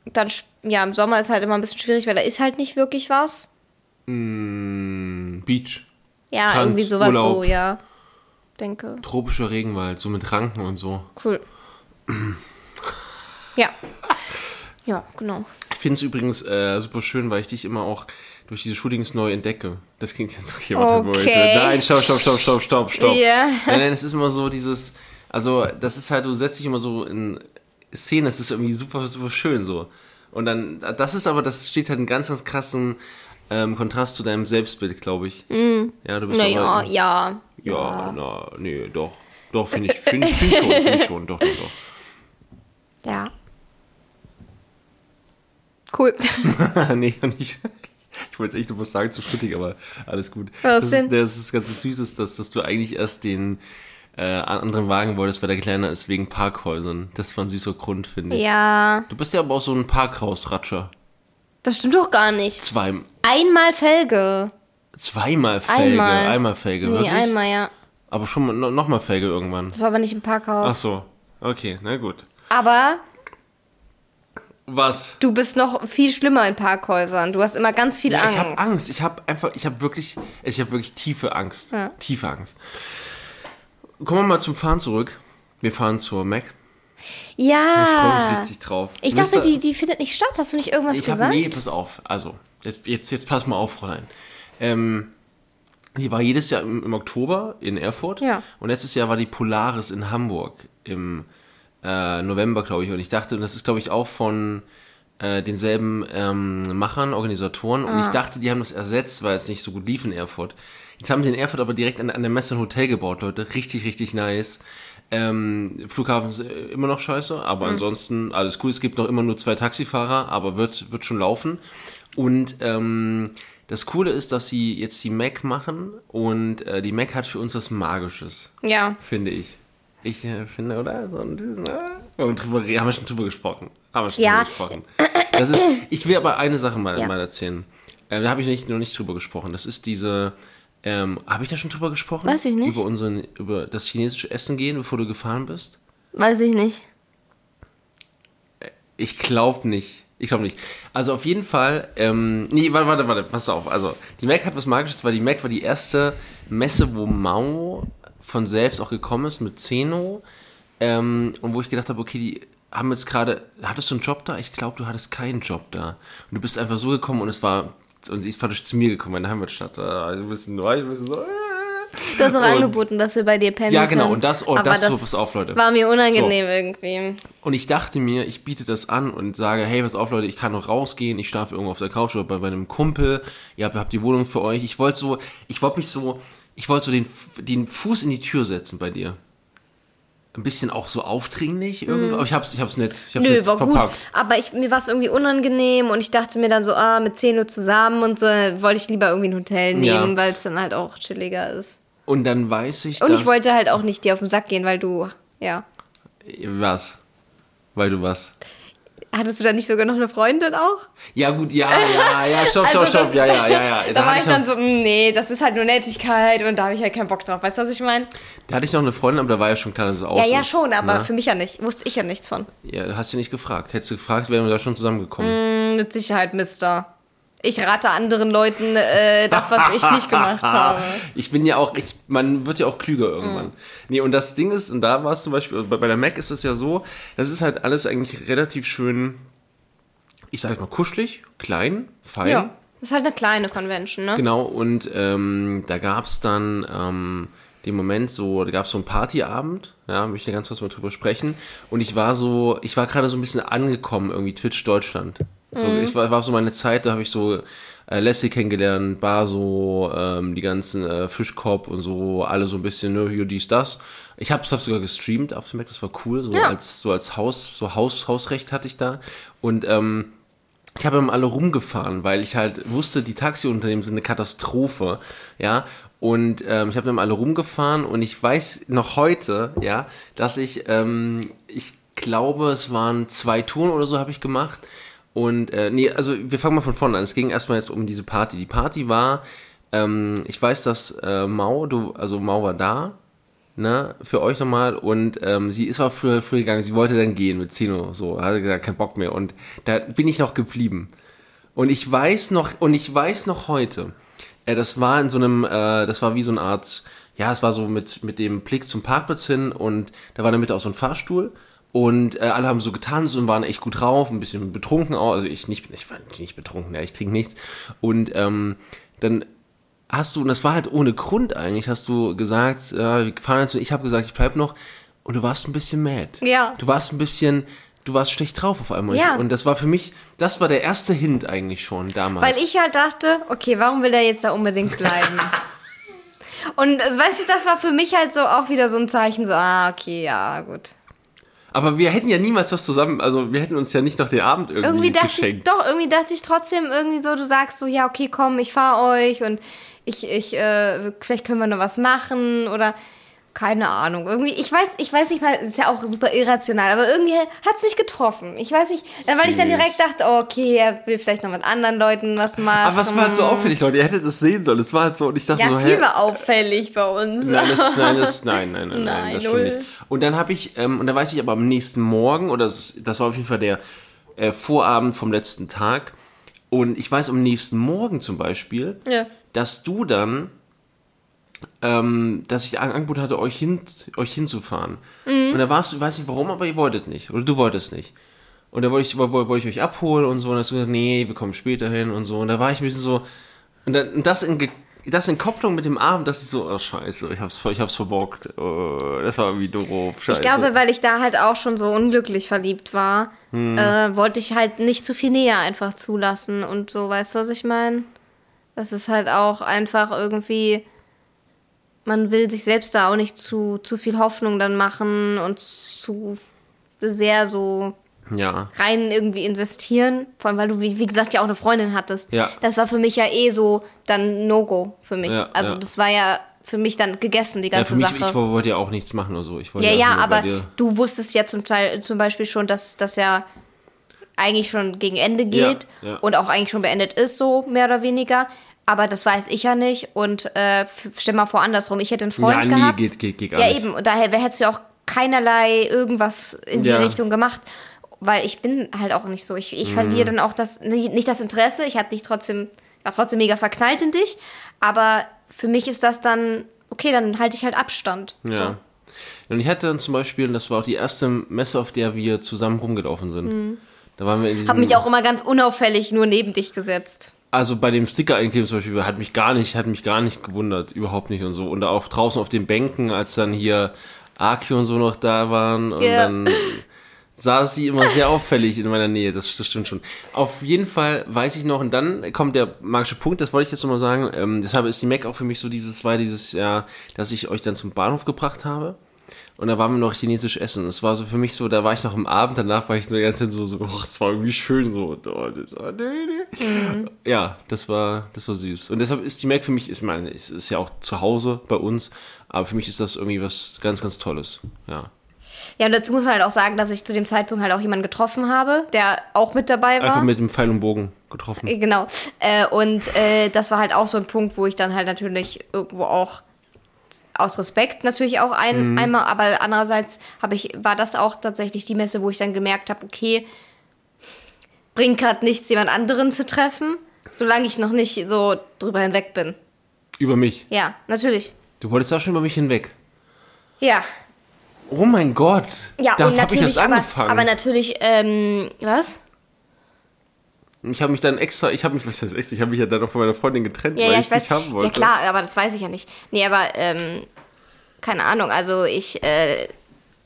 dann, ja, im Sommer ist halt immer ein bisschen schwierig, weil da ist halt nicht wirklich was. Mm, Beach. Ja, Strand, irgendwie sowas Urlaub. so, ja. Denke. Tropischer Regenwald, so mit Ranken und so. Cool. ja. Ja, genau. Ich finde es übrigens äh, super schön, weil ich dich immer auch durch diese Shootings neu entdecke. Das klingt jetzt okay, Okay. Leute. Nein, stopp, stopp, stopp, stopp, stopp, stopp. Ja. Nein, nein, es ist immer so dieses, also das ist halt, du setzt dich immer so in Szenen, das ist irgendwie super, super schön so. Und dann, das ist aber, das steht halt in ganz, ganz krassen ähm, Kontrast zu deinem Selbstbild, glaube ich. Ja, du bist Naja, aber, Mhm. ja. ja, na, nee, doch. Doch, finde ich, finde ich, find ich schon, finde ich schon, doch, doch, doch. Ja. Cool. nee, nicht. Ich wollte jetzt echt noch was sagen zu Shooting, aber alles gut. Was das, denn? Ist, das ist ganz süß, ist, dass, dass du eigentlich erst den äh, anderen Wagen wolltest, weil der kleiner ist, wegen Parkhäusern. Das war ein süßer Grund, finde ich. ja. Du bist ja aber auch so ein Parkhausratscher. Das stimmt doch gar nicht. Zwei, Einmal Felge. zweimal Felge, Einmal. einmal Felge, Nee, wirklich? einmal, ja. Aber schon mal- no, noch mal Felge irgendwann. Das war aber nicht im Parkhaus. Ach so, okay, na gut. Aber Was? du bist noch viel schlimmer in Parkhäusern. Du hast immer ganz viel Ja, Angst. ich habe Angst. Ich habe einfach, ich habe wirklich, ich habe wirklich tiefe Angst. Ja. Tiefe Angst. Kommen wir mal zum Fahren zurück. Wir fahren zur Mac. Ich freue Ja. mich richtig drauf. Ich dachte, Mister- die, die findet nicht statt. Hast du nicht irgendwas Ich gesagt? nee, pass auf. Also jetzt, jetzt, jetzt pass mal auf, Fräulein. Ähm, die war jedes Jahr im, im Oktober in Erfurt. Ja. Und letztes Jahr war die Polaris in Hamburg im äh, November, glaube ich. Und ich dachte, und das ist, glaube ich, auch von äh, denselben ähm, Machern, Organisatoren. Und Ah. ich dachte, die haben das ersetzt, weil es nicht so gut lief in Erfurt. Jetzt haben sie in Erfurt aber direkt an, an der Messe ein Hotel gebaut, Leute. Richtig, richtig nice. Ähm, Flughafen ist äh, immer noch scheiße, aber ansonsten alles cool. Es gibt noch immer nur zwei Taxifahrer, aber wird, wird schon laufen. Und ähm, das Coole ist, dass sie jetzt die Mac machen und äh, die Mac hat für uns was Magisches, Ja. finde ich. Ich äh, finde, oder? So ein bisschen, äh, haben, wir drüber, haben wir schon drüber gesprochen. Haben wir schon Ja. drüber gesprochen. Das ist, ich will aber eine Sache mal, Ja. mal erzählen. Ähm, da habe ich nicht, noch nicht drüber gesprochen. Das ist diese. Ähm, habe ich da schon drüber gesprochen? Weiß ich nicht. Über, unseren, über das chinesische Essen gehen, bevor du gefahren bist? Weiß ich nicht. Ich glaube nicht. Ich glaube nicht. Also auf jeden Fall, ähm, nee, warte, warte, warte, pass auf. Also, die Mac hat was Magisches, weil die Mac war die erste Messe, wo Mao von selbst auch gekommen ist mit Zeno. Ähm, und wo ich gedacht habe, okay, die haben jetzt gerade, hattest du einen Job da? Ich glaube, du hattest keinen Job da. Und du bist einfach so gekommen und es war, und sie ist praktisch zu mir gekommen in der Heimatstadt. Also ein bisschen neu, ein bisschen so. äh. Du hast auch Und- angeboten, dass wir bei dir pennen Ja, genau, können. und das- oh, Aber das- das so, auf, Leute. war mir unangenehm irgendwie. Und ich dachte mir, ich biete das an und sage, hey, pass auf, Leute, ich kann noch rausgehen, ich schlafe irgendwo auf der Couch oder bei, bei einem Kumpel, ihr habt, habt die Wohnung für euch. Ich wollte so, ich wollte mich so, ich wollte so den, den Fuß in die Tür setzen bei dir. Ein bisschen auch so aufdringlich irgendwie, aber ich hab's, ich hab's nicht, ich hab's Mhm. Nö, nicht war verpackt. gut. Aber ich, mir war es irgendwie unangenehm und ich dachte mir dann so, ah, mit 10 Uhr zusammen und so, wollte ich lieber irgendwie ein Hotel Ja. nehmen, weil es dann halt auch chilliger ist. Und dann weiß ich, Und ich wollte halt auch nicht dir auf den Sack gehen, weil du, ja. Was? Weil du was? Hattest du da nicht sogar noch eine Freundin auch? Ja gut, ja, ja, ja, stopp, stopp, Also stopp, das- ja, ja, ja, ja. Da, war hatte ich noch, dann so, mm, nee, das ist halt nur Nettigkeit und da habe ich halt keinen Bock drauf. Weißt du, was ich meine? da hatte ich noch eine Freundin, aber da war ja schon klar, dass es aus Ja, ist. ja, schon, aber ne? für mich ja nicht. Wusste ich ja nichts von. Ja, hast du nicht gefragt. Hättest du gefragt, wären wir da schon zusammengekommen. Mm, Mit Sicherheit, Mister. Ich rate anderen Leuten äh, das, was ich nicht gemacht habe. Ich bin ja auch, ich, man wird ja auch klüger irgendwann. Nee, und das Ding ist, und da war es zum Beispiel, bei, bei der Mac ist es ja so, das ist halt alles eigentlich relativ schön, ich sag jetzt mal kuschelig, klein, fein. Ja. Das ist halt eine kleine Convention, ne? Genau, und ähm, da gab es dann ähm, den Moment so, da gab es so einen Partyabend, ja, möchte ich ganz kurz mal drüber sprechen. Und ich war so, ich war gerade so ein bisschen angekommen, irgendwie Twitch Deutschland. So, Ich war, war so meine Zeit, da habe ich so äh, Leslie kennengelernt, war so ähm, die ganzen äh, Fischkorb und so, alle so ein bisschen, ne, hier, dies, das. Ich hab's, hab's sogar gestreamt auf dem Mac, das war cool, so Ja. als so als Haus, so Haus, Hausrecht hatte ich da. Und ähm, ich habe immer alle rumgefahren, weil ich halt wusste, die Taxiunternehmen sind eine Katastrophe, ja. Und ähm, ich habe dann alle rumgefahren und ich weiß noch heute, ja, dass ich, ähm, ich glaube, es waren zwei Touren oder so habe ich gemacht. Und äh, nee, also wir fangen mal von vorne an. Es ging erstmal jetzt um diese Party. Die Party war, ähm, ich weiß, dass äh, Mau, du, also Mau war da, ne, für euch nochmal. Und ähm, sie ist auch früher, früher gegangen, sie wollte dann gehen mit Zeno, so, hatte gesagt, keinen Bock mehr. Und da bin ich noch geblieben. Und ich weiß noch, und ich weiß noch heute, äh, das war in so einem, äh, das war wie so eine Art, ja, es war so mit, mit dem Blick zum Parkplatz hin und da war in der Mitte auch so ein Fahrstuhl. Und äh, alle haben so getanzt und waren echt gut drauf, ein bisschen betrunken auch. Also ich nicht, ich war nicht betrunken, ja, ich trinke nichts. Und ähm, dann hast du, und das war halt ohne Grund eigentlich, hast du gesagt, äh, wir fahren jetzt, ich habe gesagt, ich bleib noch. Und du warst ein bisschen mad. Ja. Du warst ein bisschen, du warst schlecht drauf auf einmal. Ja. Und das war für mich, das war der erste Hint eigentlich schon damals. Weil ich halt dachte, okay, warum will der jetzt da unbedingt bleiben? Und äh, weißt du, das war für mich halt so auch wieder so ein Zeichen, so, ah, okay, ja, gut. Aber wir hätten ja niemals was zusammen, also wir hätten uns ja nicht noch den Abend irgendwie, Irgendwie dachte geschenkt. ich, doch, irgendwie dachte ich trotzdem irgendwie so, du sagst so, ja, okay, komm, ich fahr euch und ich, ich, äh, vielleicht können wir noch was machen oder keine Ahnung. Irgendwie, ich weiß, ich weiß nicht mal, ist ja auch super irrational, aber irgendwie hat's mich getroffen. Ich weiß nicht, dann, weil ich dann Süß. direkt dachte, oh, okay, er will vielleicht noch mit anderen Leuten was machen. Aber es war halt so auffällig, Leute. Ihr hättet es sehen sollen. Es war halt so, und ich dachte Ja, so, viel hä? war auffällig bei uns. Nein, das, nein, das, nein, nein, nein, nein, das stimmt nicht. Und dann habe ich, ähm, und dann weiß ich aber am nächsten Morgen, oder das, das war auf jeden Fall der äh, Vorabend vom letzten Tag, und ich weiß am nächsten Morgen zum Beispiel, Ja. dass du dann, ähm, dass ich ein Angebot hatte, euch, hin, euch hinzufahren. Mhm. Und da warst du, ich weiß nicht warum, aber ihr wolltet nicht. Oder du wolltest nicht. Und da wollte ich, wollte, wollte ich euch abholen und so. Und dann hast du gesagt, nee, wir kommen später hin und so. Und da war ich ein bisschen so. Und, dann, und das, in, das in Kopplung mit dem Abend, dass ich so, oh scheiße, ich hab's, ich hab's verbockt. Oh, das war irgendwie doof. Scheiße. Ich glaube, weil ich da halt auch schon so unglücklich verliebt war, Hm. äh, wollte ich halt nicht zu viel Nähe einfach zulassen und so, weißt du, was ich meine? Das ist halt auch einfach irgendwie, man will sich selbst da auch nicht zu, zu viel Hoffnung dann machen und zu sehr so ja. rein irgendwie investieren. Vor allem, weil du, wie, wie gesagt, ja auch eine Freundin hattest. Ja. Das war für mich ja eh so dann No-Go für mich. Ja, also ja. das war ja für mich dann gegessen, die Ja, ganze für mich, Sache. ich wollte ja auch nichts machen oder so. Ich wollte Ja, ja, bei aber du wusstest ja zum Teil zum Beispiel schon, dass das ja eigentlich schon gegen Ende geht Ja, ja. und auch eigentlich schon beendet ist, so mehr oder weniger. Aber das weiß ich ja nicht. Und äh, stell mal vor, andersrum, ich hätte einen Freund Ja, nee, gehabt. geht- geht- geht gar ja, nicht. eben. Und daher hättest du ja auch keinerlei irgendwas in die Ja. Richtung gemacht. Weil ich bin halt auch nicht so. Ich, ich Mhm. verliere dann auch das, nicht das Interesse. Ich habe dich trotzdem, war trotzdem mega verknallt in dich. Aber für mich ist das dann, okay, dann halte ich halt Abstand. Ja. Und ich hatte dann zum Beispiel, und das war auch die erste Messe, auf der wir zusammen rumgelaufen sind. Da waren wir in diesem. Habe mich auch immer ganz unauffällig nur neben dich gesetzt. Also bei dem Sticker einkleben zum Beispiel hat mich gar nicht, hat mich gar nicht gewundert, überhaupt nicht und so. Und auch draußen auf den Bänken, als dann hier Akio und so noch da waren und Ja. dann saß sie immer sehr auffällig in meiner Nähe, das, das stimmt schon. Auf jeden Fall weiß ich noch, und dann kommt der magische Punkt, das wollte ich jetzt nochmal sagen, ähm, deshalb ist die Mac auch für mich so dieses, war dieses Jahr, dass ich euch dann zum Bahnhof gebracht habe. Und da waren wir noch chinesisch essen. Es war so für mich so, da war ich noch am Abend, danach war ich nur die ganze Zeit so, so oh, es war irgendwie schön, so, oh, das, oh, nee, nee. Ja, das war, das war süß. Und deshalb ist die Mac für mich, ich meine, es ist ja auch zu Hause bei uns, aber für mich ist das irgendwie was ganz, ganz Tolles. Ja. Ja, und dazu muss man halt auch sagen, dass ich zu dem Zeitpunkt halt auch jemanden getroffen habe, der auch mit dabei war. Einfach mit dem Pfeil und Bogen getroffen. Äh, Genau. Äh, und äh, das war halt auch so ein Punkt, wo ich dann halt natürlich irgendwo auch aus Respekt natürlich auch ein, Mhm. einmal, aber andererseits habe ich, war das auch tatsächlich die Messe, wo ich dann gemerkt habe, okay, bringt gerade nichts, jemand anderen zu treffen, solange ich noch nicht so drüber hinweg bin. Über mich. Ja, natürlich. Du wolltest auch schon über mich hinweg. Ja. Oh mein Gott. Ja, da habe ich natürlich, erst aber, angefangen. aber natürlich, ähm, was? Ich habe mich dann extra, ich habe mich, was heißt extra, ich habe mich ja dann auch von meiner Freundin getrennt, Ja, weil ja, ich, ich weiß. dich haben wollte. Ja, klar, aber das weiß ich ja nicht. Nee, aber, ähm, keine Ahnung. Also, ich, äh,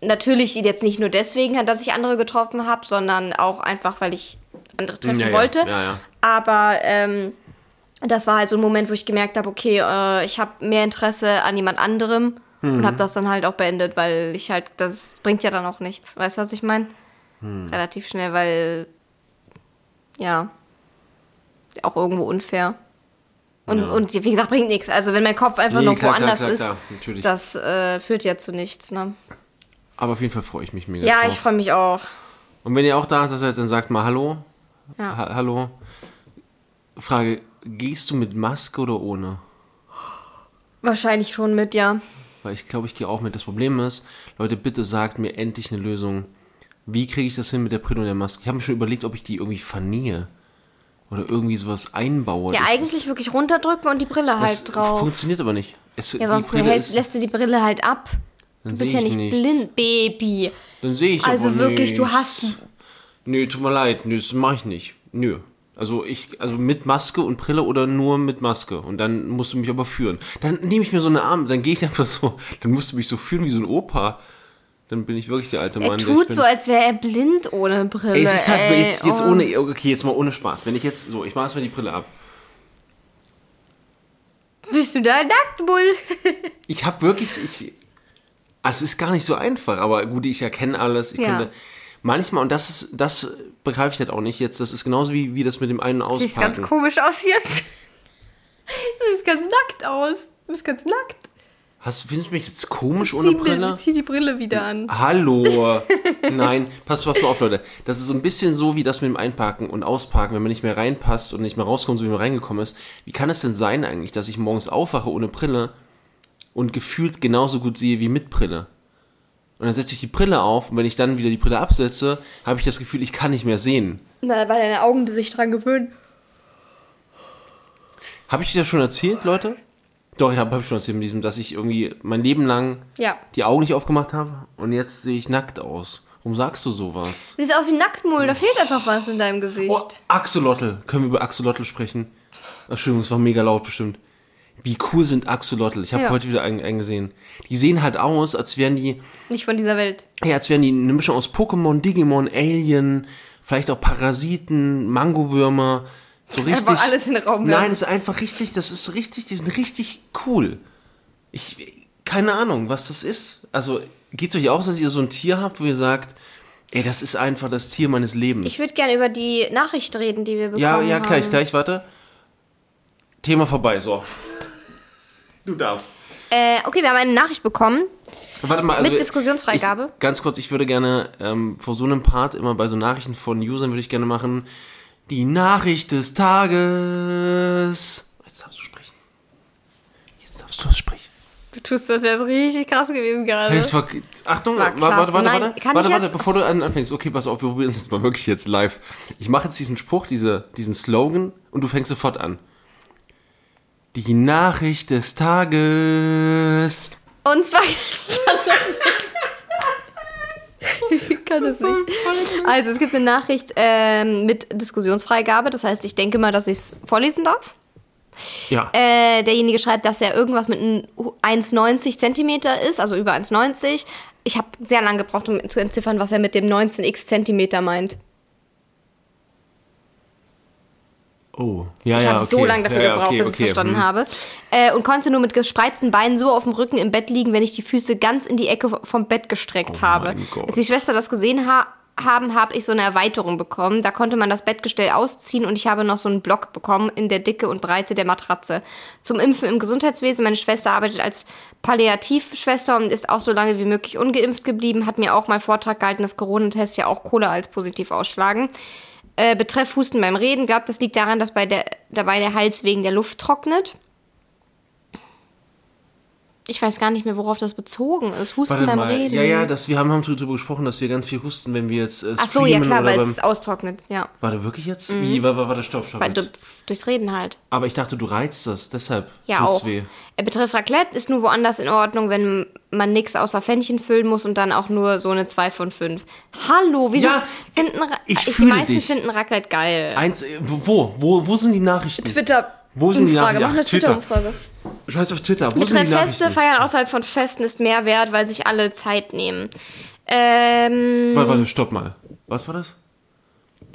natürlich jetzt nicht nur deswegen, dass ich andere getroffen habe, sondern auch einfach, weil ich andere treffen Ja, wollte. ja. Aber, ähm, das war halt so ein Moment, wo ich gemerkt habe, okay, äh, ich habe mehr Interesse an jemand anderem Mhm. und habe das dann halt auch beendet, weil ich halt, das bringt ja dann auch nichts. Weißt du, was ich meine? Mhm. Relativ schnell, weil, ja, auch irgendwo unfair. Und, Ja. und wie gesagt, bringt nichts. Also wenn mein Kopf einfach Nee, noch klar, woanders klar, ist, klar, natürlich. das äh, führt ja zu nichts. Ne? Aber auf jeden Fall freue ich mich mega Ja, drauf. ich freue mich auch. Und wenn ihr auch da seid, dann sagt mal Hallo. Ja. Ha hallo. Frage, gehst du mit Maske oder ohne? Wahrscheinlich schon mit, ja. Weil ich glaube, ich gehe auch mit. Das Problem ist, Leute, bitte sagt mir endlich eine Lösung. Wie kriege ich das hin mit der Brille und der Maske? Ich habe mir schon überlegt, ob ich die irgendwie vernähe. Oder irgendwie sowas einbaue. Ja, Das eigentlich ist, wirklich runterdrücken und die Brille halt drauf. funktioniert aber nicht. Es, Ja, sonst Brille hältst, ist, lässt du die Brille halt ab. Dann Du bist ja ich nicht nichts. blind, Baby. Dann sehe ich Also wirklich, du nichts. hast- Nö, tut mir leid. Nö, das mache ich nicht. Nö. Also ich, also mit Maske und Brille oder nur mit Maske. Und dann musst du mich aber führen. Dann nehme ich mir so eine Arm, dann gehe ich einfach so, dann musst du mich so führen wie so ein Opa. Dann bin ich wirklich der alte Er Mann. der tut so, als wäre er blind ohne Brille. Ey, es ist halt ey. jetzt, jetzt Oh. ohne, okay, jetzt mal ohne Spaß. Wenn ich jetzt, so, ich mache erstmal die Brille ab. Bist du da nackt, Bull? Ich habe wirklich, ich, ah, es ist gar nicht so einfach, aber gut, ich erkenne alles. Ich Ja. könnte, manchmal, und das ist, das begreife ich halt auch nicht jetzt, das ist genauso wie, wie das mit dem einen Sieht ganz Auspacken. komisch aus jetzt. Du siehst ganz nackt aus. Du bist ganz nackt. Hast, findest du mich jetzt komisch ohne Zieh, Brille? zieh die Brille wieder an. Hallo. Nein, pass, pass mal auf, Leute. Das ist so ein bisschen so wie das mit dem Einparken und Ausparken, wenn man nicht mehr reinpasst und nicht mehr rauskommt, so wie man reingekommen ist. Wie kann es denn sein eigentlich, dass ich morgens aufwache ohne Brille und gefühlt genauso gut sehe wie mit Brille? Und dann setze ich die Brille auf und wenn ich dann wieder die Brille absetze, habe ich das Gefühl, ich kann nicht mehr sehen. Na, weil deine Augen sich dran gewöhnen. Habe ich dir das schon erzählt, Leute? Doch, ich habe hab schon erzählt mit diesem, dass ich irgendwie mein Leben lang Ja. die Augen nicht aufgemacht habe und jetzt sehe ich nackt aus. Warum sagst du sowas? Siehst aus wie Nacktmull, da fehlt einfach was in deinem Gesicht. Oh, Axolotl. Können wir über Axolotl sprechen? Entschuldigung, es war mega laut bestimmt. Wie cool sind Axolotl? Ich habe Ja. heute wieder einen, einen gesehen. Die sehen halt aus, als wären die, Nicht von dieser Welt. ja, als wären die eine Mischung aus Pokémon, Digimon, Alien, vielleicht auch Parasiten, Mangowürmer. So richtig. Einfach alles in den Raum werfen. Nein, das ist einfach richtig, das ist richtig, die sind richtig cool. Ich, keine Ahnung, was das ist. Also, geht's euch auch, so, dass ihr so ein Tier habt, wo ihr sagt, ey, das ist einfach das Tier meines Lebens? Ich würde gerne über die Nachricht reden, die wir bekommen Ja, ja, gleich, haben. gleich, warte. Thema vorbei, so. Du darfst. Äh, okay, wir haben eine Nachricht bekommen. Warte mal, also Mit Diskussionsfreigabe? Ich, ganz kurz, ich würde gerne ähm, vor so einem Part immer bei so Nachrichten von Usern würde ich gerne machen. Die Nachricht des Tages. Jetzt darfst du sprechen. Jetzt darfst du sprechen. Du tust als wäre es richtig krass gewesen gerade. Hey, war, Achtung, War warte, warte, warte, Nein, warte, warte, warte, bevor du an- anfängst. Okay, pass auf, wir probieren es jetzt mal wirklich jetzt live. Ich mache jetzt diesen Spruch, diese, diesen Slogan und du fängst sofort an. Die Nachricht des Tages. Und zwar kann das nicht. Also es gibt eine Nachricht ähm, mit Diskussionsfreigabe. Das heißt, ich denke mal, dass ich es vorlesen darf. Ja. Äh, derjenige schreibt, dass er irgendwas mit n- 1,90 Zentimeter ist, also über 1,90. Ich habe sehr lange gebraucht, um zu entziffern, was er mit dem 19x Zentimeter meint. Oh, ja, Ich ja, habe okay. so lange dafür ja, gebraucht, okay, bis ich es okay. verstanden hm. habe. Äh, und konnte nur mit gespreizten Beinen so auf dem Rücken im Bett liegen, wenn ich die Füße ganz in die Ecke vom Bett gestreckt Oh habe. Als die Schwester das gesehen ha haben, habe ich so eine Erweiterung bekommen. Da konnte man das Bettgestell ausziehen und ich habe noch so einen Block bekommen in der Dicke und Breite der Matratze. Zum Impfen im Gesundheitswesen. Meine Schwester arbeitet als Palliativschwester und ist auch so lange wie möglich ungeimpft geblieben. Hat mir auch mal Vortrag gehalten, dass Corona-Tests ja auch Cola als positiv ausschlagen. Äh, betreff Husten beim Reden. Glaubt, das liegt daran, dass bei der, dabei der Hals wegen der Luft trocknet. Ich weiß gar nicht mehr, worauf das bezogen ist. Husten Warte beim mal. Reden. Ja, ja, das, wir haben, haben darüber gesprochen, dass wir ganz viel husten, wenn wir jetzt äh, Ach so, ja klar, weil beim, es austrocknet, ja. War der wirklich jetzt? Wie, war, war, war der Stopp, Stopp Weil du, durchs Reden halt. Aber ich dachte, du reizt das, deshalb Ja, tut's auch. weh. Er betrifft Raclette, ist nur woanders in Ordnung, wenn man nichts außer Fännchen füllen muss und dann auch nur so eine 2 von 5. Hallo, wieso Ja, finden Ra ich die fühle meisten dich. finden Raclette geil? Eins, äh, wo, wo, wo sind die Nachrichten? Twitter. Wo sind die Umfrage. Nachrichten? Mach eine Ach, Twitter. Scheiß auf Twitter, wo Betreff Feste? Feiern außerhalb von Festen ist mehr wert, weil sich alle Zeit nehmen. Ähm, Warte, warte, stopp mal. Was war das?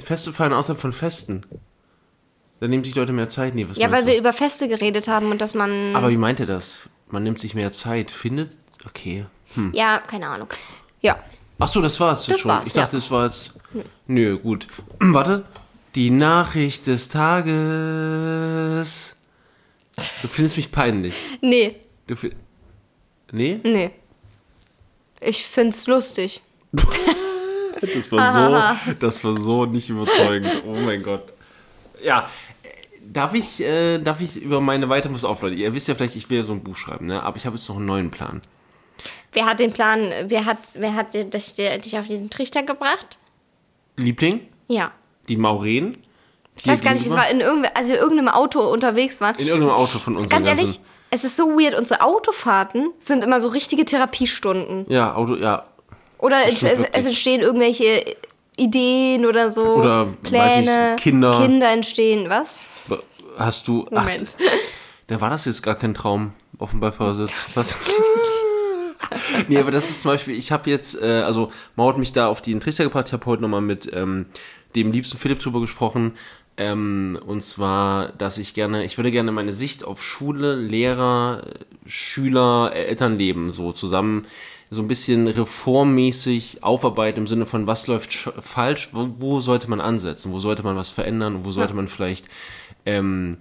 Feste feiern außerhalb von Festen. Da nehmen sich Leute mehr Zeit. Nee, was ja, weil du? wir über Feste geredet haben und dass man. Aber wie meint er das? Man nimmt sich mehr Zeit. Findet? Okay. ja, keine Ahnung. Ja. Ach so, das war's jetzt Das schon. war's, ich dachte, ja. es war jetzt. Nö, gut. Warte. Die Nachricht des Tages. Du findest mich peinlich. Nee, Du nee? nee. Ich find's lustig. Das war so, das war so nicht überzeugend. Oh mein Gott. Ja, darf ich, äh, darf ich über meine weiteren was aufleiten? Ihr wisst ja vielleicht, ich will ja so ein Buch schreiben, ne? Aber ich habe jetzt noch einen neuen Plan. Wer hat den Plan, wer hat, wer hat dich, dich auf diesen Trichter gebracht? Liebling, Ja. die Maureen. Ich weiß gar nicht, es war in irgendeinem, als wir in irgendeinem Auto unterwegs waren. in irgendeinem Auto von uns. Ganz ehrlich, es ist so weird, unsere Autofahrten sind immer so richtige Therapiestunden. Ja, Auto, ja. Oder es, es, entstehen irgendwelche Ideen oder so. Oder, weiß Pläne. ich, Kinder. Kinder entstehen, was? Hast du. Moment. Ach, da war das jetzt gar kein Traum auf dem Beifahrersitz. Was? nee, aber das ist zum Beispiel, ich habe jetzt, äh, also Mau hat mich da auf den Trichter gebracht. Ich habe heute nochmal mit ähm, dem liebsten Philipp drüber gesprochen. Ähm, und zwar, dass ich gerne, ich würde gerne meine Sicht auf Schule, Lehrer, Schüler, Elternleben so zusammen so ein bisschen reformmäßig aufarbeiten im Sinne von, was läuft sch- falsch, wo, wo sollte man ansetzen, wo sollte man was verändern und wo sollte man vielleicht ähm,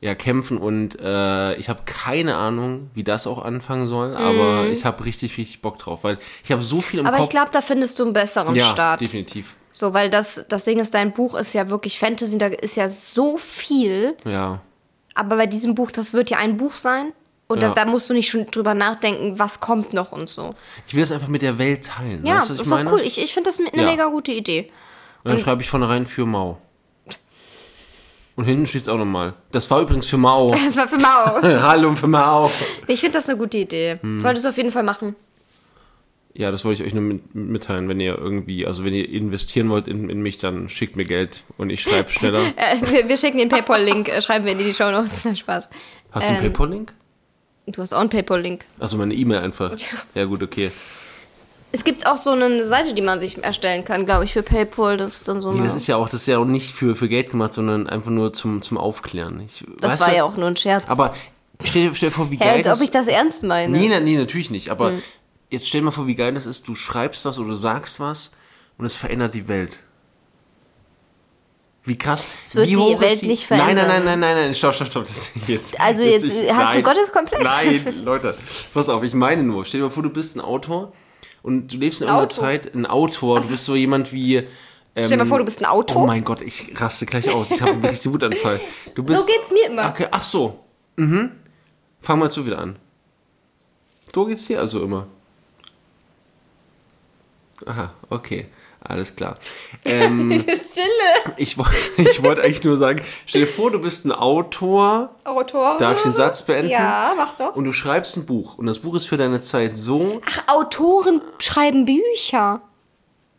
ja, kämpfen und äh, ich habe keine Ahnung, wie das auch anfangen soll, aber ich habe richtig, richtig Bock drauf, weil ich habe so viel im Mhm. Aber Kopf. ich glaube, da findest du einen besseren ja, Start. definitiv. So, weil das, das Ding ist, dein Buch ist ja wirklich Fantasy, da ist ja so viel. Ja, Aber bei diesem Buch, das wird ja ein Buch sein. Und Ja. das, da musst du nicht schon drüber nachdenken, was kommt noch und so. ich will das einfach mit der Welt teilen. Ja, weißt du, ist ich doch meine? cool. Ich, ich finde das eine Ja. mega gute Idee. Und dann schreibe ich vornherein für Mau. Und hinten steht es auch nochmal. Das war übrigens für Mau. Das war für Mau. Hallo für Mau. ich finde das eine gute Idee. Hm. Solltest du auf jeden Fall machen. Ja, das wollte ich euch nur mit, mitteilen. Wenn ihr irgendwie, also wenn ihr investieren wollt in, in mich, dann schickt mir Geld und ich schreibe schneller. Äh, wir, wir schicken den PayPal-Link, äh, schreiben wir in die Show Notes. Spaß. Hast du einen ähm, PayPal-Link? Du hast auch einen PayPal-Link. Also meine E-Mail einfach. Ja gut, okay. Es gibt auch so eine Seite, die man sich erstellen kann, glaube ich, für PayPal. Das ist dann so Nee, das ist ja auch, das ist ja auch nicht für, für Geld gemacht, sondern einfach nur zum, zum Aufklären. Ich, das war du, ja auch nur ein Scherz. Aber stell, dir- stell dir vor, wie Hä, geil als ob ich das ernst meine. Nee, nee, nee, natürlich nicht. Aber Hm. Jetzt stell dir mal vor, wie geil das ist. Du schreibst was oder du sagst was und es verändert die Welt. Wie krass. Es wird wie die Welt die, nicht Nein, nein, verändern. nein, nein, nein, nein, stopp, stopp, stopp. Das jetzt, Also jetzt hast du nein, Gotteskomplex? Nein, Leute, pass auf, ich meine nur. Stell dir mal vor, du bist ein Autor und du lebst in irgendeiner Auto? Zeit, ein Autor, du bist so jemand wie. Ähm, Stell dir mal vor, du bist ein Autor. Oh mein Gott, ich raste gleich aus. Ich habe einen richtigen Wutanfall. Du bist, so geht's mir immer. Okay, ach so. Mhm. Fang mal zu wieder an. So geht's dir also immer. Aha, okay. Alles klar. Ähm, Diese Stille. ich ich wollte eigentlich nur sagen, stell dir vor, du bist ein Autor. Autor. Darf ich den Satz beenden? Ja, mach doch. Und du schreibst ein Buch. Und das Buch ist für deine Zeit so. Ach, Autoren schreiben Bücher.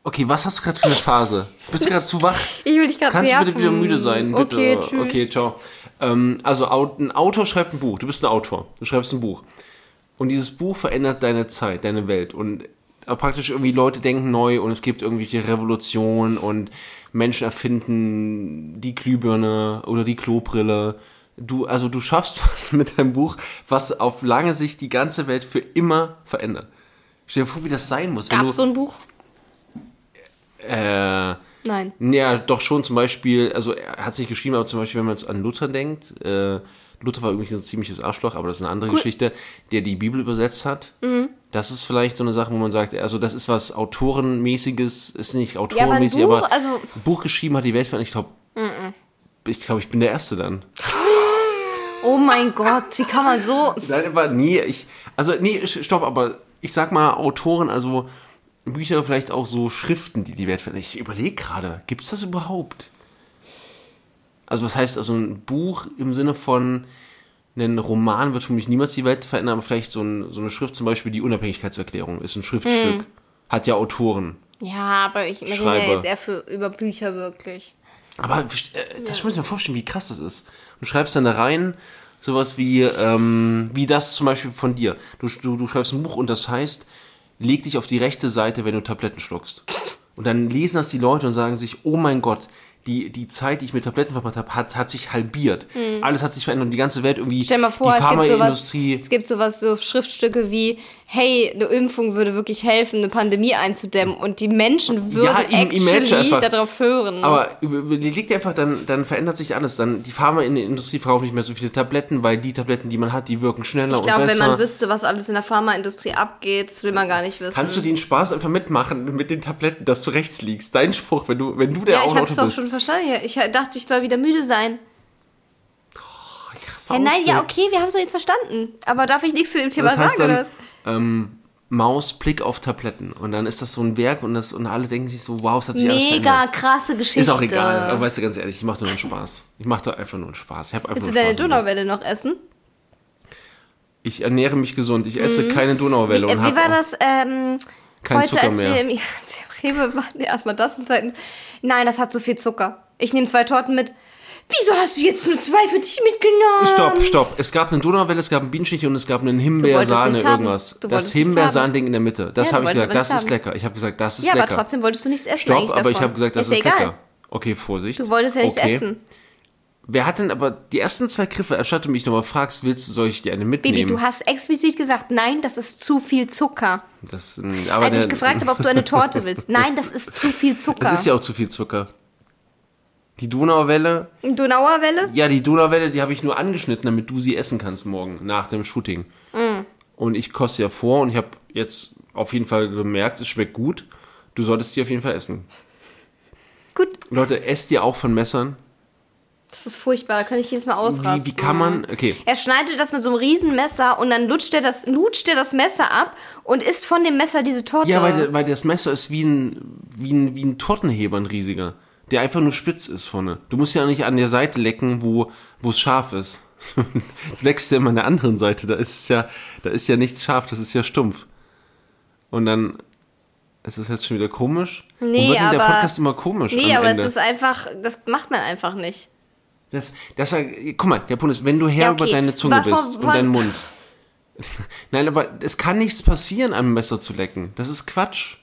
Okay, was hast du gerade für eine Phase? Bist du gerade zu wach? Ich will dich gerade Kannst du nerven. bitte wieder müde sein? Bitte. Okay, tschüss. Okay, ciao. Ähm, also ein Autor schreibt ein Buch. Du bist ein Autor. Du schreibst ein Buch. Und dieses Buch verändert deine Zeit, deine Welt. Und praktisch irgendwie Leute denken neu und es gibt irgendwelche Revolutionen und Menschen erfinden die Glühbirne oder die Klobrille. Du, also du schaffst was mit deinem Buch, was auf lange Sicht die ganze Welt für immer verändert. Stell dir vor, wie das sein muss. Gab du, es so ein Buch? äh, Nein. ja, doch schon zum Beispiel, also er hat sich geschrieben, aber zum Beispiel, wenn man jetzt an Luther denkt, äh, Luther war übrigens ein ziemliches Arschloch, aber das ist eine andere Cool. Geschichte, der die Bibel übersetzt hat. Das ist vielleicht so eine Sache, wo man sagt, also das ist was Autorenmäßiges, ist nicht Autorenmäßig, Buch, aber also- ein Buch geschrieben hat die Welt verändert. Ich glaube, ich glaube, ich bin der Erste dann. Oh mein Gott, wie kann man so. Nein, aber nie, ich, also nee, stopp, aber ich sag mal Autoren, also Bücher, vielleicht auch so Schriften, die die Welt verändern. Ich überlege gerade, gibt es das überhaupt? Also was heißt also ein Buch im Sinne von ein Roman wird für mich niemals die Welt verändern, aber vielleicht so, ein, so eine Schrift, zum Beispiel die Unabhängigkeitserklärung, ist ein Schriftstück, hat ja Autoren. Ja, aber ich rede ja jetzt eher für, über Bücher wirklich. Aber äh, das muss ich mir vorstellen, wie krass das ist. Du schreibst dann da rein sowas wie, ähm, wie das zum Beispiel von dir. Du, du, du schreibst ein Buch und das heißt, leg dich auf die rechte Seite, wenn du Tabletten schluckst. Und dann lesen das die Leute und sagen sich, oh mein Gott, die, die Zeit, die ich mit Tabletten verbracht habe, hat, hat sich halbiert. Alles hat sich verändert und die ganze Welt irgendwie, Hm. Stell mal vor, die es gibt, sowas, Pharmaindustrie. es gibt sowas, so Schriftstücke wie, hey, eine Impfung würde wirklich helfen, eine Pandemie einzudämmen und die Menschen würden Ja, im- actually darauf hören. Aber überleg dir einfach, dann, dann verändert sich alles. Dann die Pharmaindustrie verkauft nicht mehr so viele Tabletten, weil die Tabletten, die man hat, die wirken schneller ich und glaube, besser. wenn man wüsste, was alles in der Pharmaindustrie abgeht, das will man gar nicht wissen. Kannst du den Spaß einfach mitmachen mit den Tabletten, dass du rechts liegst? Dein Spruch, wenn du, wenn du der ja, ich Autor hab's doch bist. schon verstanden. Ich dachte, ich soll wieder müde sein. Krass Ja, nein, ja, okay, wir haben es doch jetzt verstanden. Aber darf ich nichts zu dem Thema Das heißt sagen, oder dann, was? Ähm, Maus, Blick auf Tabletten. Und dann ist das so ein Werk und, das, und alle denken sich so, wow, es hat sich alles Mega verändert. krasse Geschichte. Ist auch egal. Aber weißt du, ganz ehrlich, ich mache nur einen Spaß. Ich mache da einfach nur einen Spaß. Ich habe einfach Willst du deine. Donauwelle noch essen? Ich ernähre mich gesund. Ich esse keine Donauwelle. Wie, und wie war das ähm, Kein heute, Zucker als mehr. wir im, wir im Rewe waren? Nee, erstmal das und zweitens, nein, das hat so viel Zucker. Ich nehme zwei Torten mit. Wieso hast du jetzt nur zwei für dich mitgenommen? Stopp, stopp. Es gab eine Donauwelle, es gab einen Bienenstich und es gab einen Himbeersahne irgendwas. Das Himbeersahnding in der Mitte. Das Ja, habe ich gesagt, das ist haben. lecker. Ich habe gesagt, das ist Ja, lecker. aber trotzdem wolltest du nichts essen Stopp, aber ich davon. habe gesagt, das ist, ja egal. lecker. Okay, Vorsicht. Du wolltest ja nichts okay. essen. Wer hat denn aber die ersten zwei Griffe, anstatt du mich nochmal fragst, willst du, soll ich dir eine mitnehmen? Baby, du hast explizit gesagt, nein, das ist zu viel Zucker. das, mm, aber Als ich gefragt habe, ob du eine Torte willst. Nein, das ist zu viel Zucker. Das ist ja auch zu viel Zucker. Die Donauwelle, Donauerwelle? ja, die Donauwelle, die habe ich nur angeschnitten, damit du sie essen kannst morgen nach dem Shooting. Mm. Und ich koste ja vor und ich habe jetzt auf jeden Fall gemerkt, es schmeckt gut. Du solltest die auf jeden Fall essen. Gut. Leute, esst ihr auch von Messern? Das ist furchtbar, da kann ich jedes Mal ausrasten. Wie, wie kann man, okay, Er schneidet das mit so einem riesen Messer und dann lutscht er das, lutscht er das Messer ab und isst von dem Messer diese Torte. Ja, weil, weil das Messer ist wie ein, wie, ein, wie ein Tortenheber, ein riesiger. Der einfach nur spitz ist vorne. Du musst ja nicht an der Seite lecken, wo wo es scharf ist. du leckst ja immer an der anderen Seite. Da ist es ja, da ist ja nichts scharf, das ist ja stumpf. Und dann ist es jetzt schon wieder komisch. Nee, Warum wird denn der aber- Podcast immer komisch nee, aber Ende? es ist einfach, das macht man einfach nicht. das, das, guck mal, der Punkt ist, wenn du Herr Ja, okay. über deine Zunge War bist und deinen Mund. Nein, aber es kann nichts passieren, am Messer zu lecken. Das ist Quatsch.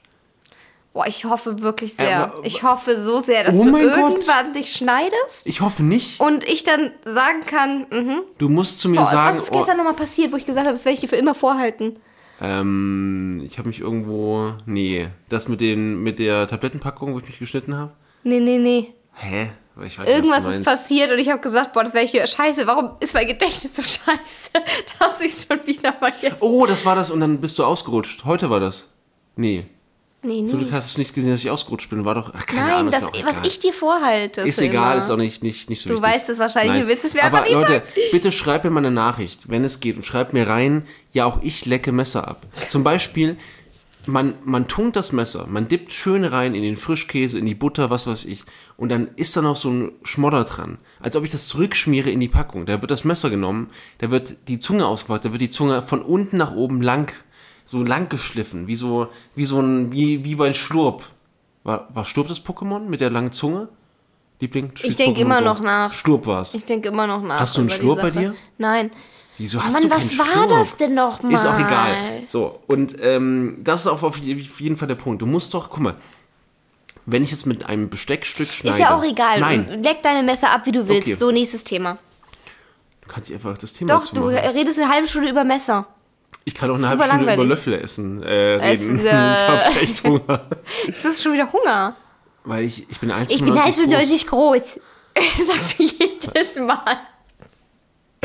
Boah, ich hoffe wirklich sehr. Aber- ich hoffe so sehr, dass Oh du mein Gott. irgendwann dich schneidest Ich hoffe nicht. und ich dann sagen kann, mhm. Du musst zu mir Boah, sagen, was ist oh, gestern nochmal passiert, wo ich gesagt habe, das werde ich dir für immer vorhalten? ähm, ich habe mich irgendwo, nee, das mit den, mit der Tablettenpackung, wo ich mich geschnitten habe. Nee, nee, nee. Hä? Ich weiß Irgendwas ist passiert und ich habe gesagt, boah, das wäre ich hier scheiße. Warum ist mein Gedächtnis so scheiße, dass ich schon wieder vergesse? Oh, das war das und dann bist du ausgerutscht. Heute war das. Nee. Nee, So, nee. du hast nicht gesehen, dass ich ausgerutscht bin. War doch, ach, keine Nein, Ahnung. das, ist auch was ich dir vorhalte. Ist egal, immer. ist auch nicht, nicht, nicht so Du wichtig. weißt es wahrscheinlich, Nein. du willst es mir Aber einfach nicht Leute, sagen. bitte schreib mir mal eine Nachricht, wenn es geht. Und schreib mir rein, ja, auch ich lecke Messer ab. Zum Beispiel, man, man tunkt das Messer, man dippt schön rein in den Frischkäse, in die Butter, was weiß ich. Und dann ist da noch so ein Schmodder dran. Als ob ich das zurückschmiere in die Packung. Da wird das Messer genommen, da wird die Zunge ausgepackt, da wird die Zunge von unten nach oben lang, so lang geschliffen. Wie so, wie so ein, wie, wie bei Schlurp. War, war Schlurp das Pokémon mit der langen Zunge? Liebling? Ich denk immer noch nach. Schlurp war's. Ich denke immer noch nach. Hast du einen Schlurp bei dir? Nein. Wieso hast Mann, du was war Sturm? das denn noch mal? Ist auch egal. So, und ähm, das ist auch auf jeden Fall der Punkt. Du musst doch, guck mal, wenn ich jetzt mit einem Besteckstück schneide. Ist ja auch egal. Nein, Leck deine Messer ab, wie du willst. Okay. So, nächstes Thema. du kannst dir einfach das Thema Doch, du redest eine halbe Stunde über Messer. Ich kann auch eine halbe Stunde über. Löffel essen, äh, Essen, reden. äh. ich habe echt Hunger. Das ist schon wieder Hunger. Weil ich, ich bin 1,95 Ich bin halt groß. 1,95 groß. Sagst du jedes Mal.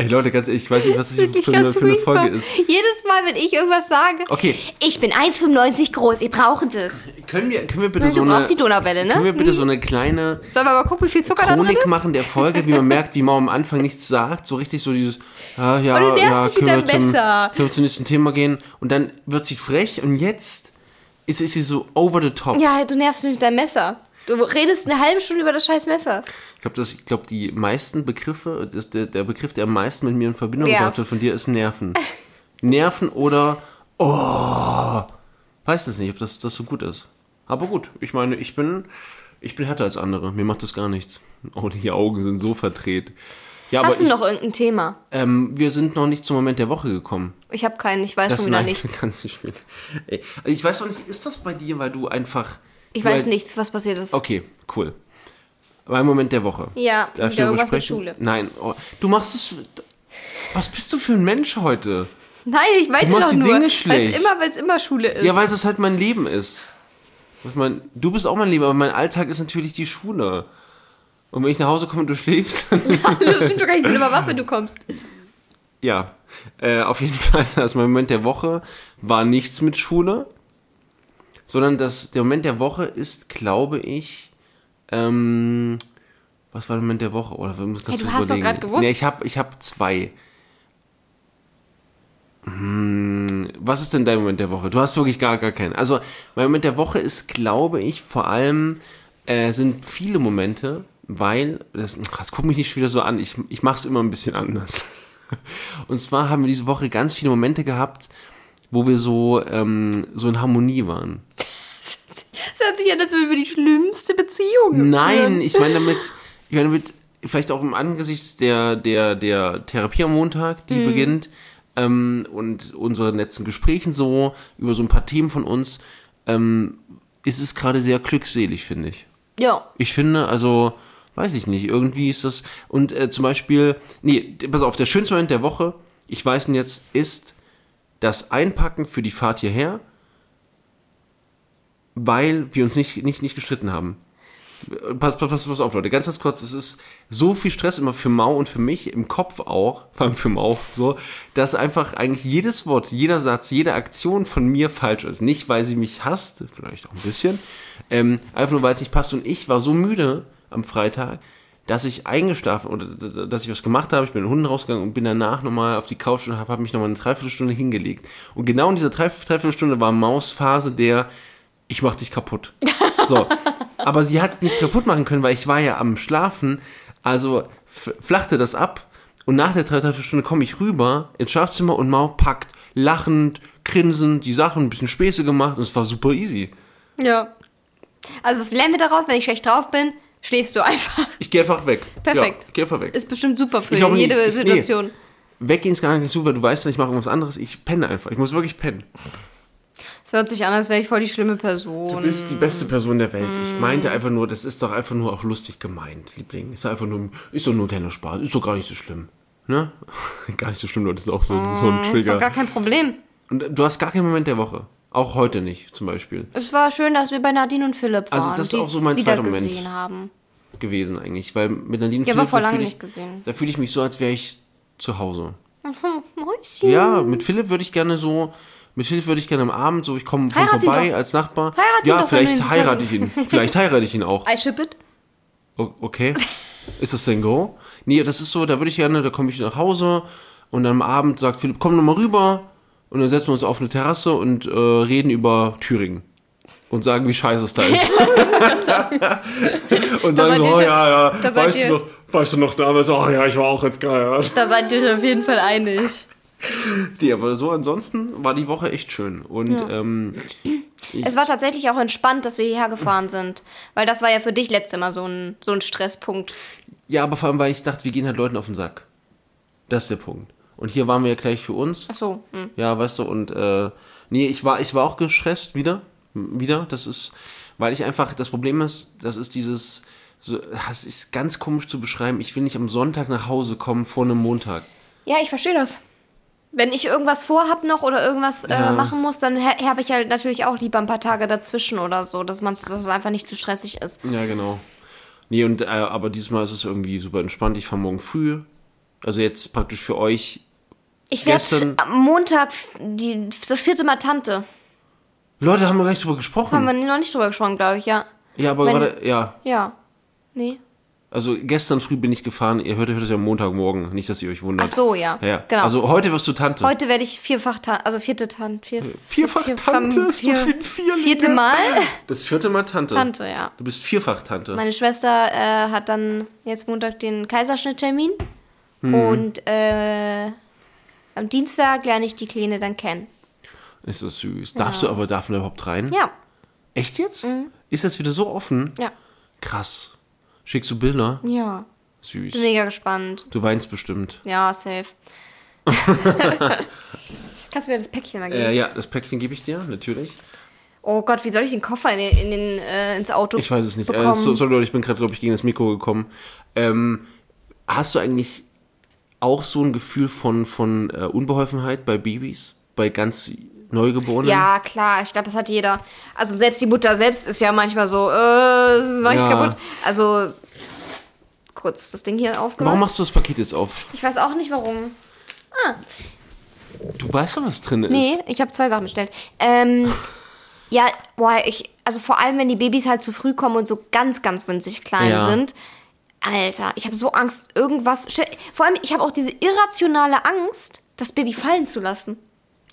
Ey Leute, ganz ehrlich, ich weiß nicht, was das für eine, für eine. Folge ist. Jedes Mal, wenn ich irgendwas sage. Okay. Ich bin 1,95 groß. Ihr braucht es. Können wir, können wir bitte so eine, die Donauwelle, ne? können wir bitte so eine kleine Sollen wir mal gucken, wie viel Zucker da drin Chronik ist? machen der Folge, wie man merkt, wie man am Anfang nichts sagt, so richtig so dieses, ja, Oh, du nervst ja, mich mit können wir, deinem zum, Messer. können wir zum nächsten Thema gehen und dann wird sie frech und jetzt ist, ist sie so over the top. Ja, du nervst mich mit deinem Messer. Du redest eine halbe Stunde über das scheiß Messer. Ich glaube, ich glaub, die meisten Begriffe, das, der, der Begriff, der am meisten mit mir in Verbindung gebracht wird von dir, ist Nerven. Nerven oder, oh, weiß das nicht, ob das, das so gut ist. Aber gut, ich meine, ich bin, ich bin härter als andere. Mir macht das gar nichts. Oh, die Augen sind so verdreht. Ja, aber Hast du ich, noch irgendein Thema? ähm, wir sind noch nicht zum Moment der Woche gekommen. Ich habe keinen, ich weiß Das schon wieder nein, nichts. ganz nicht also ich weiß auch nicht, ist das bei dir, weil du einfach. Ich weiß halt- nichts, was passiert ist. Okay, cool. Mein Moment der Woche. Ja, Darf ich wieder irgendwas mit? Schule. Nein, oh, du machst es. Was bist du für ein Mensch heute? Nein, ich meinte doch die nur, Dinge weil schlecht. es immer, Schule ist. Ja, weil es halt mein Leben ist. Ich mein, du bist auch mein Leben, aber mein Alltag ist natürlich die Schule. Und wenn ich nach Hause komme und du schläfst, dann das stimmt doch gar nicht, ich bin immer wach, wenn du kommst. Ja, äh, auf jeden Fall, das Moment der Woche war nichts mit Schule, sondern das, der Moment der Woche ist, glaube ich, ähm, was war der Moment der Woche? Oder wir müssen ganz Hey, du hast doch überlegen. grad gewusst. Nee, ich habe ich hab zwei. Hm, was ist denn dein Moment der Woche? Du hast wirklich gar, gar keinen. Also, mein Moment der Woche ist, glaube ich, vor allem, äh, sind viele Momente, weil, das, das guck mich nicht wieder so an, ich, ich mache es immer ein bisschen anders. Und zwar haben wir diese Woche ganz viele Momente gehabt, wo wir so, ähm, so in Harmonie waren. Das hört sich an, als würden wir die schlimmste Beziehung Nein, ich meine damit, ich meine damit, vielleicht auch im Angesichts der, der, der Therapie am Montag, die beginnt, ähm, und unseren letzten Gesprächen so über so ein paar Themen von uns, ähm, ist es gerade sehr glückselig, finde ich. Ja. Ich finde, also, weiß ich nicht, irgendwie ist das. Und äh, zum Beispiel, nee, pass auf, der schönste Moment der Woche, ich weiß ihn jetzt, ist das Einpacken für die Fahrt hierher, weil wir uns nicht, nicht, nicht gestritten haben. Pass, pass, pass, auf, Leute, ganz, ganz kurz, es ist so viel Stress immer für Mau und für mich, im Kopf auch, vor allem für Mau, so, dass einfach eigentlich jedes Wort, jeder Satz, jede Aktion von mir falsch ist. Nicht, weil sie mich hasst, vielleicht auch ein bisschen, ähm, einfach nur, weil es nicht passt. Und ich war so müde am Freitag, dass ich eingeschlafen oder dass ich was gemacht habe. Ich bin in den Hunden rausgegangen und bin danach nochmal auf die Couch und habe hab mich nochmal eine Dreiviertelstunde hingelegt. Und genau in dieser Dreiviertel- Dreiviertelstunde war Maus Phase der, ich mach dich kaputt. So. Aber sie hat nichts kaputt machen können, weil ich war ja am Schlafen. Also flachte das ab. Und nach der Dreiviertelstunde komme ich rüber ins Schlafzimmer und Mau packt, lachend, grinsend, die Sachen, ein bisschen Späße gemacht und es war super easy. Ja. Also, was lernen wir daraus, wenn ich schlecht drauf bin? Schläfst du einfach. Ich gehe einfach weg. Perfekt. Ja, geh einfach weg. Ist bestimmt super für nie- jede ich- nee. Situation. Weggehen ist gar nicht super, du weißt, ich mache irgendwas anderes. Ich penne einfach. Ich muss wirklich pennen. Es hört sich an, als wäre ich voll die schlimme Person. Du bist die beste Person der Welt. Ich meinte einfach nur, das ist doch einfach nur auch lustig gemeint, Liebling. Ist doch einfach nur, ist doch nur ein kleiner Spaß. Ist doch gar nicht so schlimm. Ne? gar nicht so schlimm. Das ist auch so, so ein Ist doch Trigger. gar kein Problem. Und du hast gar keinen Moment der Woche. Auch heute nicht, zum Beispiel. Es war schön, dass wir bei Nadine und Philipp waren. Also das ist auch so mein zweiter Moment. haben. gewesen eigentlich. Weil mit Nadine Ja, aber Philipp, vor da lange fühle nicht ich, gesehen. da fühle ich mich so, als wäre ich zu Hause. Mäuschen. Ja, mit Philipp würde ich gerne so, mit Philipp würde ich gerne am Abend so, ich komme Heirat vorbei als Nachbar. Heirat ihn ja, vielleicht heirate ich ihn. Vielleicht heirate ich ihn auch. I ship it. O- Okay. Ist das denn Go? Nee, das ist so, da würde ich gerne, da komme ich nach Hause und dann am Abend sagt Philipp, komm noch mal rüber und dann setzen wir uns auf eine Terrasse und äh, reden über Thüringen. Und sagen, wie scheiße es da ist. und sagen so, oh ja, ja, weißt du, noch, weißt du noch damals, oh ja, ich war auch jetzt geil. Da seid ihr euch auf jeden Fall einig. Nee, aber so ansonsten war die Woche echt schön. Und ähm, Es war tatsächlich auch entspannt, dass wir hierher gefahren sind. Weil das war ja für dich letztes Mal so ein, so ein Stresspunkt. ja, aber vor allem, weil ich dachte, wir gehen halt Leuten auf den Sack. Das ist der Punkt. Und hier waren wir ja gleich für uns. Ach so. Hm. Ja, weißt du, und äh, nee, ich war, ich war auch gestresst wieder. Wieder. Das ist, weil ich einfach, das Problem ist, das ist dieses, so, das ist ganz komisch zu beschreiben. Ich will nicht am Sonntag nach Hause kommen vor einem Montag. Ja, ich verstehe das. Wenn ich irgendwas vorhab noch oder irgendwas Ja. äh, machen muss, dann habe ich halt natürlich auch lieber ein paar Tage dazwischen oder so, dass, dass es einfach nicht zu stressig ist. Ja, genau. Nee, und, äh, aber diesmal ist es irgendwie super entspannt. Ich fahre morgen früh. Also jetzt praktisch für euch. Ich werde am Montag die, das vierte Mal Tante. Leute, haben wir gar nicht drüber gesprochen. Haben wir noch nicht drüber gesprochen, glaube ich, ja. ja, aber Wenn- gerade, ja. Ja. Nee. Also gestern früh bin ich gefahren. Ihr hört, hört es ja am Montagmorgen. Nicht, dass ihr euch wundert. Ach so, ja. Ja, Genau. Also heute wirst du Tante. Heute werde ich vierfach Tante, also vierte Tante. Vier, Vierfach vier- Tante? Vier, viel Vierlinge. vierte Mal Das vierte Mal Tante. Tante, ja. Du bist vierfach Tante. Meine Schwester äh, hat dann jetzt Montag den Kaiserschnitttermin. Hm. Und äh, am Dienstag lerne ich die Kleine dann kennen. Ist das süß. Darfst du aber, darf man überhaupt rein? Ja, Echt jetzt? Ist das wieder so offen? ja, Krass. Schickst du Bilder? ja. Süß. Bin mega gespannt. Du weinst bestimmt. Ja, safe. Kannst du mir das Päckchen mal geben? Äh, ja, das Päckchen gebe ich dir, natürlich. Oh Gott, wie soll ich den Koffer in den, in den, äh, ins Auto Ich weiß es nicht. Äh, so, sorry, Leute, ich bin gerade, glaube ich, gegen das Mikro gekommen. Ähm, hast du eigentlich auch so ein Gefühl von, von äh, Unbeholfenheit bei Babys? Bei ganz Neugeborenen? Ja, klar, ich glaube, das hat jeder. Also selbst die Mutter selbst ist ja manchmal so, äh, mach ich's Ja. kaputt. Also, kurz das Ding hier aufgemacht. Warum machst du das Paket jetzt auf? Ich weiß auch nicht, warum. Du weißt doch, was drin ist. Nee, ich habe zwei Sachen bestellt. Ähm, ja, boah, ich, also vor allem, wenn die Babys halt zu früh kommen und so ganz, ganz winzig klein Ja. sind. Alter, ich habe so Angst, irgendwas. Vor allem, ich habe auch diese irrationale Angst, das Baby fallen zu lassen.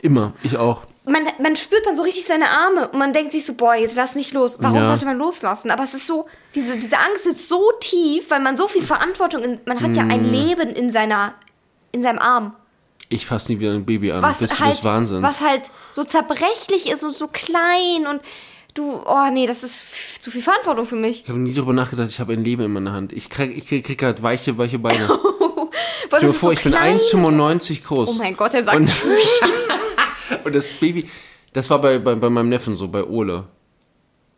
Immer, ich auch. Man, man spürt dann so richtig seine Arme und man denkt sich so, boah, jetzt lass nicht los. Warum Ja. sollte man loslassen? Aber es ist so, diese, diese Angst ist so tief, weil man so viel Verantwortung, in, man hat ja Mm. ein Leben in seiner, in seinem Arm. Ich fasse nie wieder ein Baby an. was Bist du halt, des Wahnsinns. was halt so zerbrechlich ist und so klein und du, oh nee, das ist zu viel Verantwortung für mich. ich habe nie darüber nachgedacht, ich habe ein Leben in meiner Hand. Ich krieg, ich krieg, krieg halt weiche, weiche Beine. Boah, Stell dir vor, so ich bin klein. 1,95 groß. Oh mein Gott, er sagt Und, und das Baby, das war bei, bei, bei meinem Neffen so, bei Ole.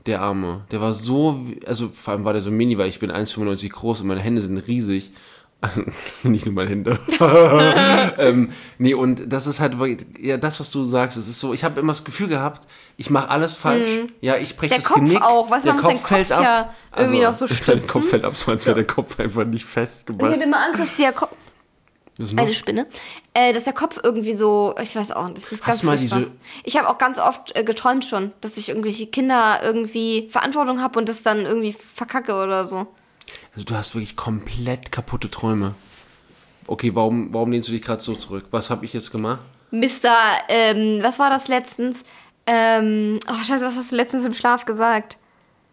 Der Arme. Der war so, also vor allem war der so mini, weil ich bin 1,95 groß und meine Hände sind riesig. Also, nicht nur meine Hände. ähm, nee, und das ist halt, ja, das, was du sagst, es ist so, ich habe immer das Gefühl gehabt, ich mache alles falsch. Ja, ich breche Mhm. Der das Kopf Genick. auch, du, der man muss den Kopf ja irgendwie noch so Der stützen. Kopf fällt ab, so als wäre der Kopf einfach nicht ich festgemacht. habe immer Angst, dass der Kopf, Was eine? Spinne, äh, dass der Kopf irgendwie so, ich weiß auch, das ist ganz du mal furchtbar. diese- Ich habe auch ganz oft äh, geträumt schon, dass ich irgendwelche Kinder irgendwie Verantwortung habe und das dann irgendwie verkacke oder so. Also du hast wirklich komplett kaputte Träume. Okay, warum, warum lehnst du dich gerade so zurück? Was habe ich jetzt gemacht? Mr., ähm, was war das letztens? Ähm, oh scheiße, was hast du letztens im Schlaf gesagt?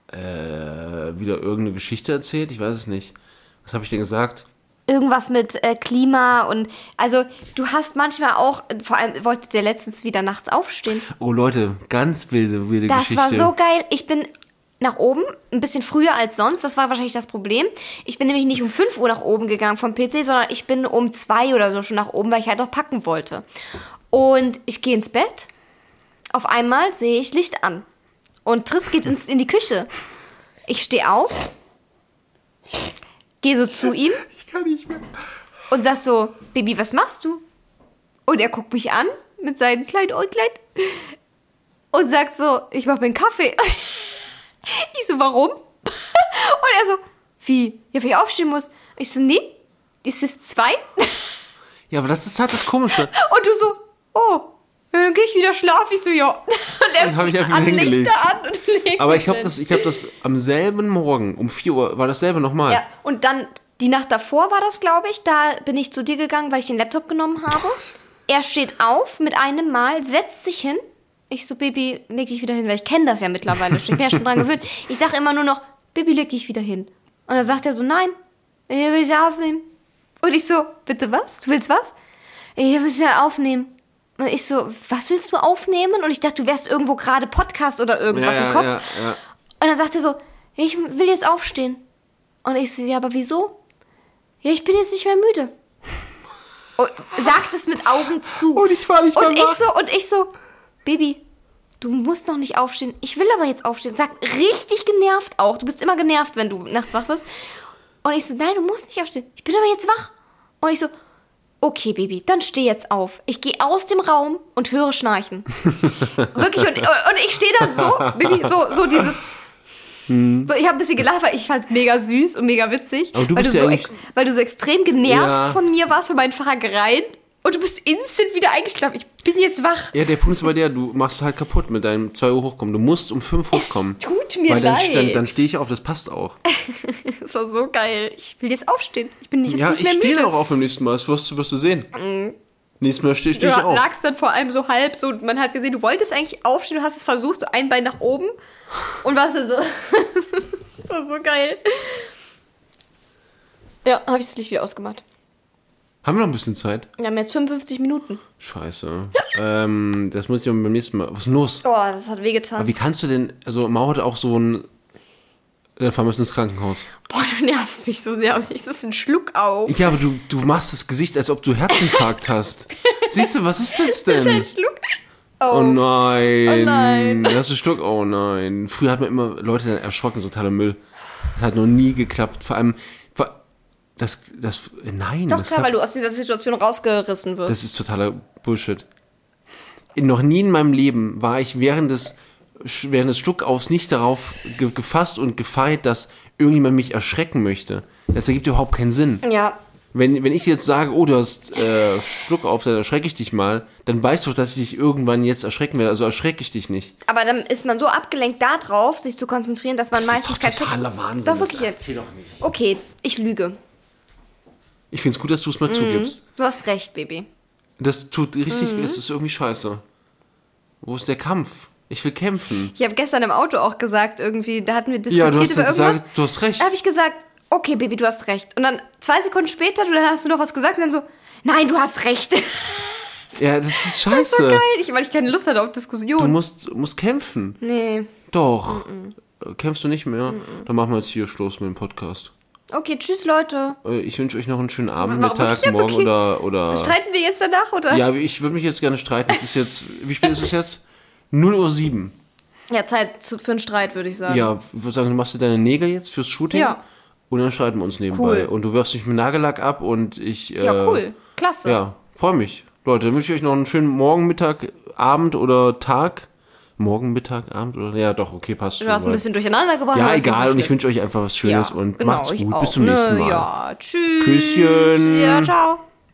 Äh, wieder irgendeine Geschichte erzählt? Ich weiß es nicht. Was habe ich denn gesagt? Irgendwas mit äh, Klima und also du hast manchmal auch, vor allem wollte der letztens wieder nachts aufstehen. Oh Leute, ganz wilde, wilde Das Geschichte. war so geil. Ich bin nach oben, ein bisschen früher als sonst. Das war wahrscheinlich das Problem. Ich bin nämlich nicht um 5 Uhr nach oben gegangen vom PC, sondern ich bin um 2 oder so schon nach oben, weil ich halt noch packen wollte. Und ich gehe ins Bett. Auf einmal sehe ich Licht an. Und Triss geht ins, in die Küche. Ich stehe auf, gehe so zu ihm kann nicht mehr. und sag so, Baby, was machst du? Und er guckt mich an mit seinen kleinen Äuglein und sagt so, ich mach mir einen Kaffee. Ich so, warum? Und er so, wie? Ja, weil ich aufstehen muss. Ich so, nee, ist es zwei? Ja, aber das ist halt das Komische. Und du so, oh, ja, dann gehe ich wieder schlafen. Ich so, ja. Und er Dann hab ich einfach an hingelegt. Lichter an und legt Aber ich habe das, ich hab das am selben Morgen um 4 Uhr, war dasselbe nochmal. Ja, und dann die Nacht davor war das, glaube ich. Da bin ich zu dir gegangen, weil ich den Laptop genommen habe. Er steht auf mit einem Mal, setzt sich hin. Ich so, Baby, leg dich wieder hin, weil ich kenne das ja mittlerweile schon. Ich bin ja schon dran gewöhnt. Ich sage immer nur noch, Baby, leg dich wieder hin. Und dann sagt er so, nein, ich will ja aufnehmen. Und ich so, bitte was? Du willst was? Ich will ja aufnehmen. Und ich so, was willst du aufnehmen? Und ich dachte, du wärst irgendwo gerade Podcast oder irgendwas ja, im Kopf. ja, ja. Und dann sagt er so, ich will jetzt aufstehen. Und ich so, ja, aber wieso? Ja, ich bin jetzt nicht mehr müde. Und sagt es mit Augen zu. Und ich war nicht Und ich so, und ich so, Baby, du musst noch nicht aufstehen. Ich will aber jetzt aufstehen. Sagt richtig genervt auch. Du bist immer genervt, wenn du nachts wach wirst. Und ich so, nein, du musst nicht aufstehen. Ich bin aber jetzt wach. Und ich so, okay, Baby, dann steh jetzt auf. Ich gehe aus dem Raum und höre Schnarchen. Wirklich. Und, und ich stehe dann so, Baby, so, so dieses. So, ich habe ein bisschen gelacht, weil ich fand es mega süß und mega witzig. Aber du weil, bist du ja so, eigentlich- weil du so extrem genervt Ja. von mir warst, von meinen Fragereien. Und du bist instant wieder eingeschlafen. Ich bin jetzt wach. Ja, der Punkt ist bei der, du machst es halt kaputt mit deinem 2 Uhr hochkommen. Du musst um 5 hochkommen. Es tut mir Weil dann, leid. dann, dann stehe ich auf, das passt auch. Das war so geil. Ich will jetzt aufstehen. Ich bin jetzt Ja, nicht ich mehr stehe müde. auch auf beim nächsten Mal. Das wirst, du- wirst du sehen. Nächstes Mal stehe steh Du ich auf. lagst dann vor allem so halb so, man hat gesehen, du wolltest eigentlich aufstehen, du hast es versucht, so ein Bein nach oben und warst dann so. das war so geil. Ja, habe ich das Licht wieder ausgemacht. Haben wir noch ein bisschen Zeit? Wir haben jetzt 55 Minuten. Scheiße. ähm, das muss ich beim nächsten Mal. Was ist denn los? Oh, das hat wehgetan. Aber wie kannst du denn, also Mauer hat auch so ein. Dann fahren wir jetzt ins Krankenhaus. Boah, du nervst mich so sehr. Ich das ist ein Schluck auf. Ja, aber du, du machst das Gesicht, als ob du Herzinfarkt hast. Siehst du, was ist das denn? Das ist ein Schluck auf. Oh nein. Oh nein. Das ist ein Schluck. Oh nein. Früher hat man immer Leute dann erschrocken, so totaler Müll. Das hat noch nie geklappt. Vor allem, das, das, nein. Doch das klar, klappt- weil du aus dieser Situation rausgerissen wirst. Das ist totaler Bullshit. Noch nie in meinem Leben war ich während des, während des Schluckaufs nicht darauf ge gefasst und gefeit, dass irgendjemand mich erschrecken möchte. Das ergibt überhaupt keinen Sinn. ja, Wenn, wenn ich jetzt sage, oh, du hast äh, Schluck auf, dann erschrecke ich dich mal, dann weißt du, dass ich dich irgendwann jetzt erschrecken werde. Also erschrecke ich dich nicht. aber dann ist man so abgelenkt darauf, sich zu konzentrieren, dass man Das meistens ist doch kein Schluck- totaler Wahnsinn. Doch wirklich jetzt. doch nicht. Okay, ich lüge. Ich finde es gut, dass du es mal zugibst. Du hast recht, Baby. Das tut richtig, Mhm. es ist irgendwie scheiße. Wo ist der Kampf? Ich will kämpfen. Ich habe gestern im Auto auch gesagt, irgendwie, da hatten wir Ja, diskutiert du hast über ja irgendwas. gesagt, du hast recht. Da habe ich gesagt, okay, Baby, du hast recht. Und dann zwei Sekunden später, du, dann hast du noch was gesagt und dann so, nein, du hast recht. Das Ja, das ist ist scheiße. so geil, ich, weil ich keine Lust hatte auf Du Diskussion. musst, musst kämpfen. Nee. Doch. Äh, Kämpfst du nicht mehr? Dann machen wir jetzt hier Schluss mit dem Podcast. Okay, tschüss, Leute. Äh, Ich wünsche euch noch einen schönen Abend, Warum Mittag, morgen Okay. oder. oder Streiten wir jetzt danach, oder? ja, ich würde mich jetzt gerne streiten. Es ist jetzt. Wie spät ist es jetzt? 0 Uhr 7. Ja, Zeit zu, für einen Streit, würde ich sagen. Ja, ich würde sagen, du machst dir deine Nägel jetzt fürs Shooting. Ja. Und dann streiten wir uns nebenbei. Cool. Und du wirfst mich mit Nagellack ab und ich. Äh, Ja, cool. Klasse. Ja, freue mich. Leute, dann wünsche ich euch noch einen schönen Morgen, Mittag, Abend oder Tag. Morgen, Mittag, Abend oder. Ja, doch, okay, passt Du hast ein bisschen durcheinander gebracht. Ja, egal. und ich wünsche euch einfach was Schönes ja, und genau, macht's gut. Bis zum nächsten Nö, Mal. Ja, tschüss. Küsschen. Ja, ciao.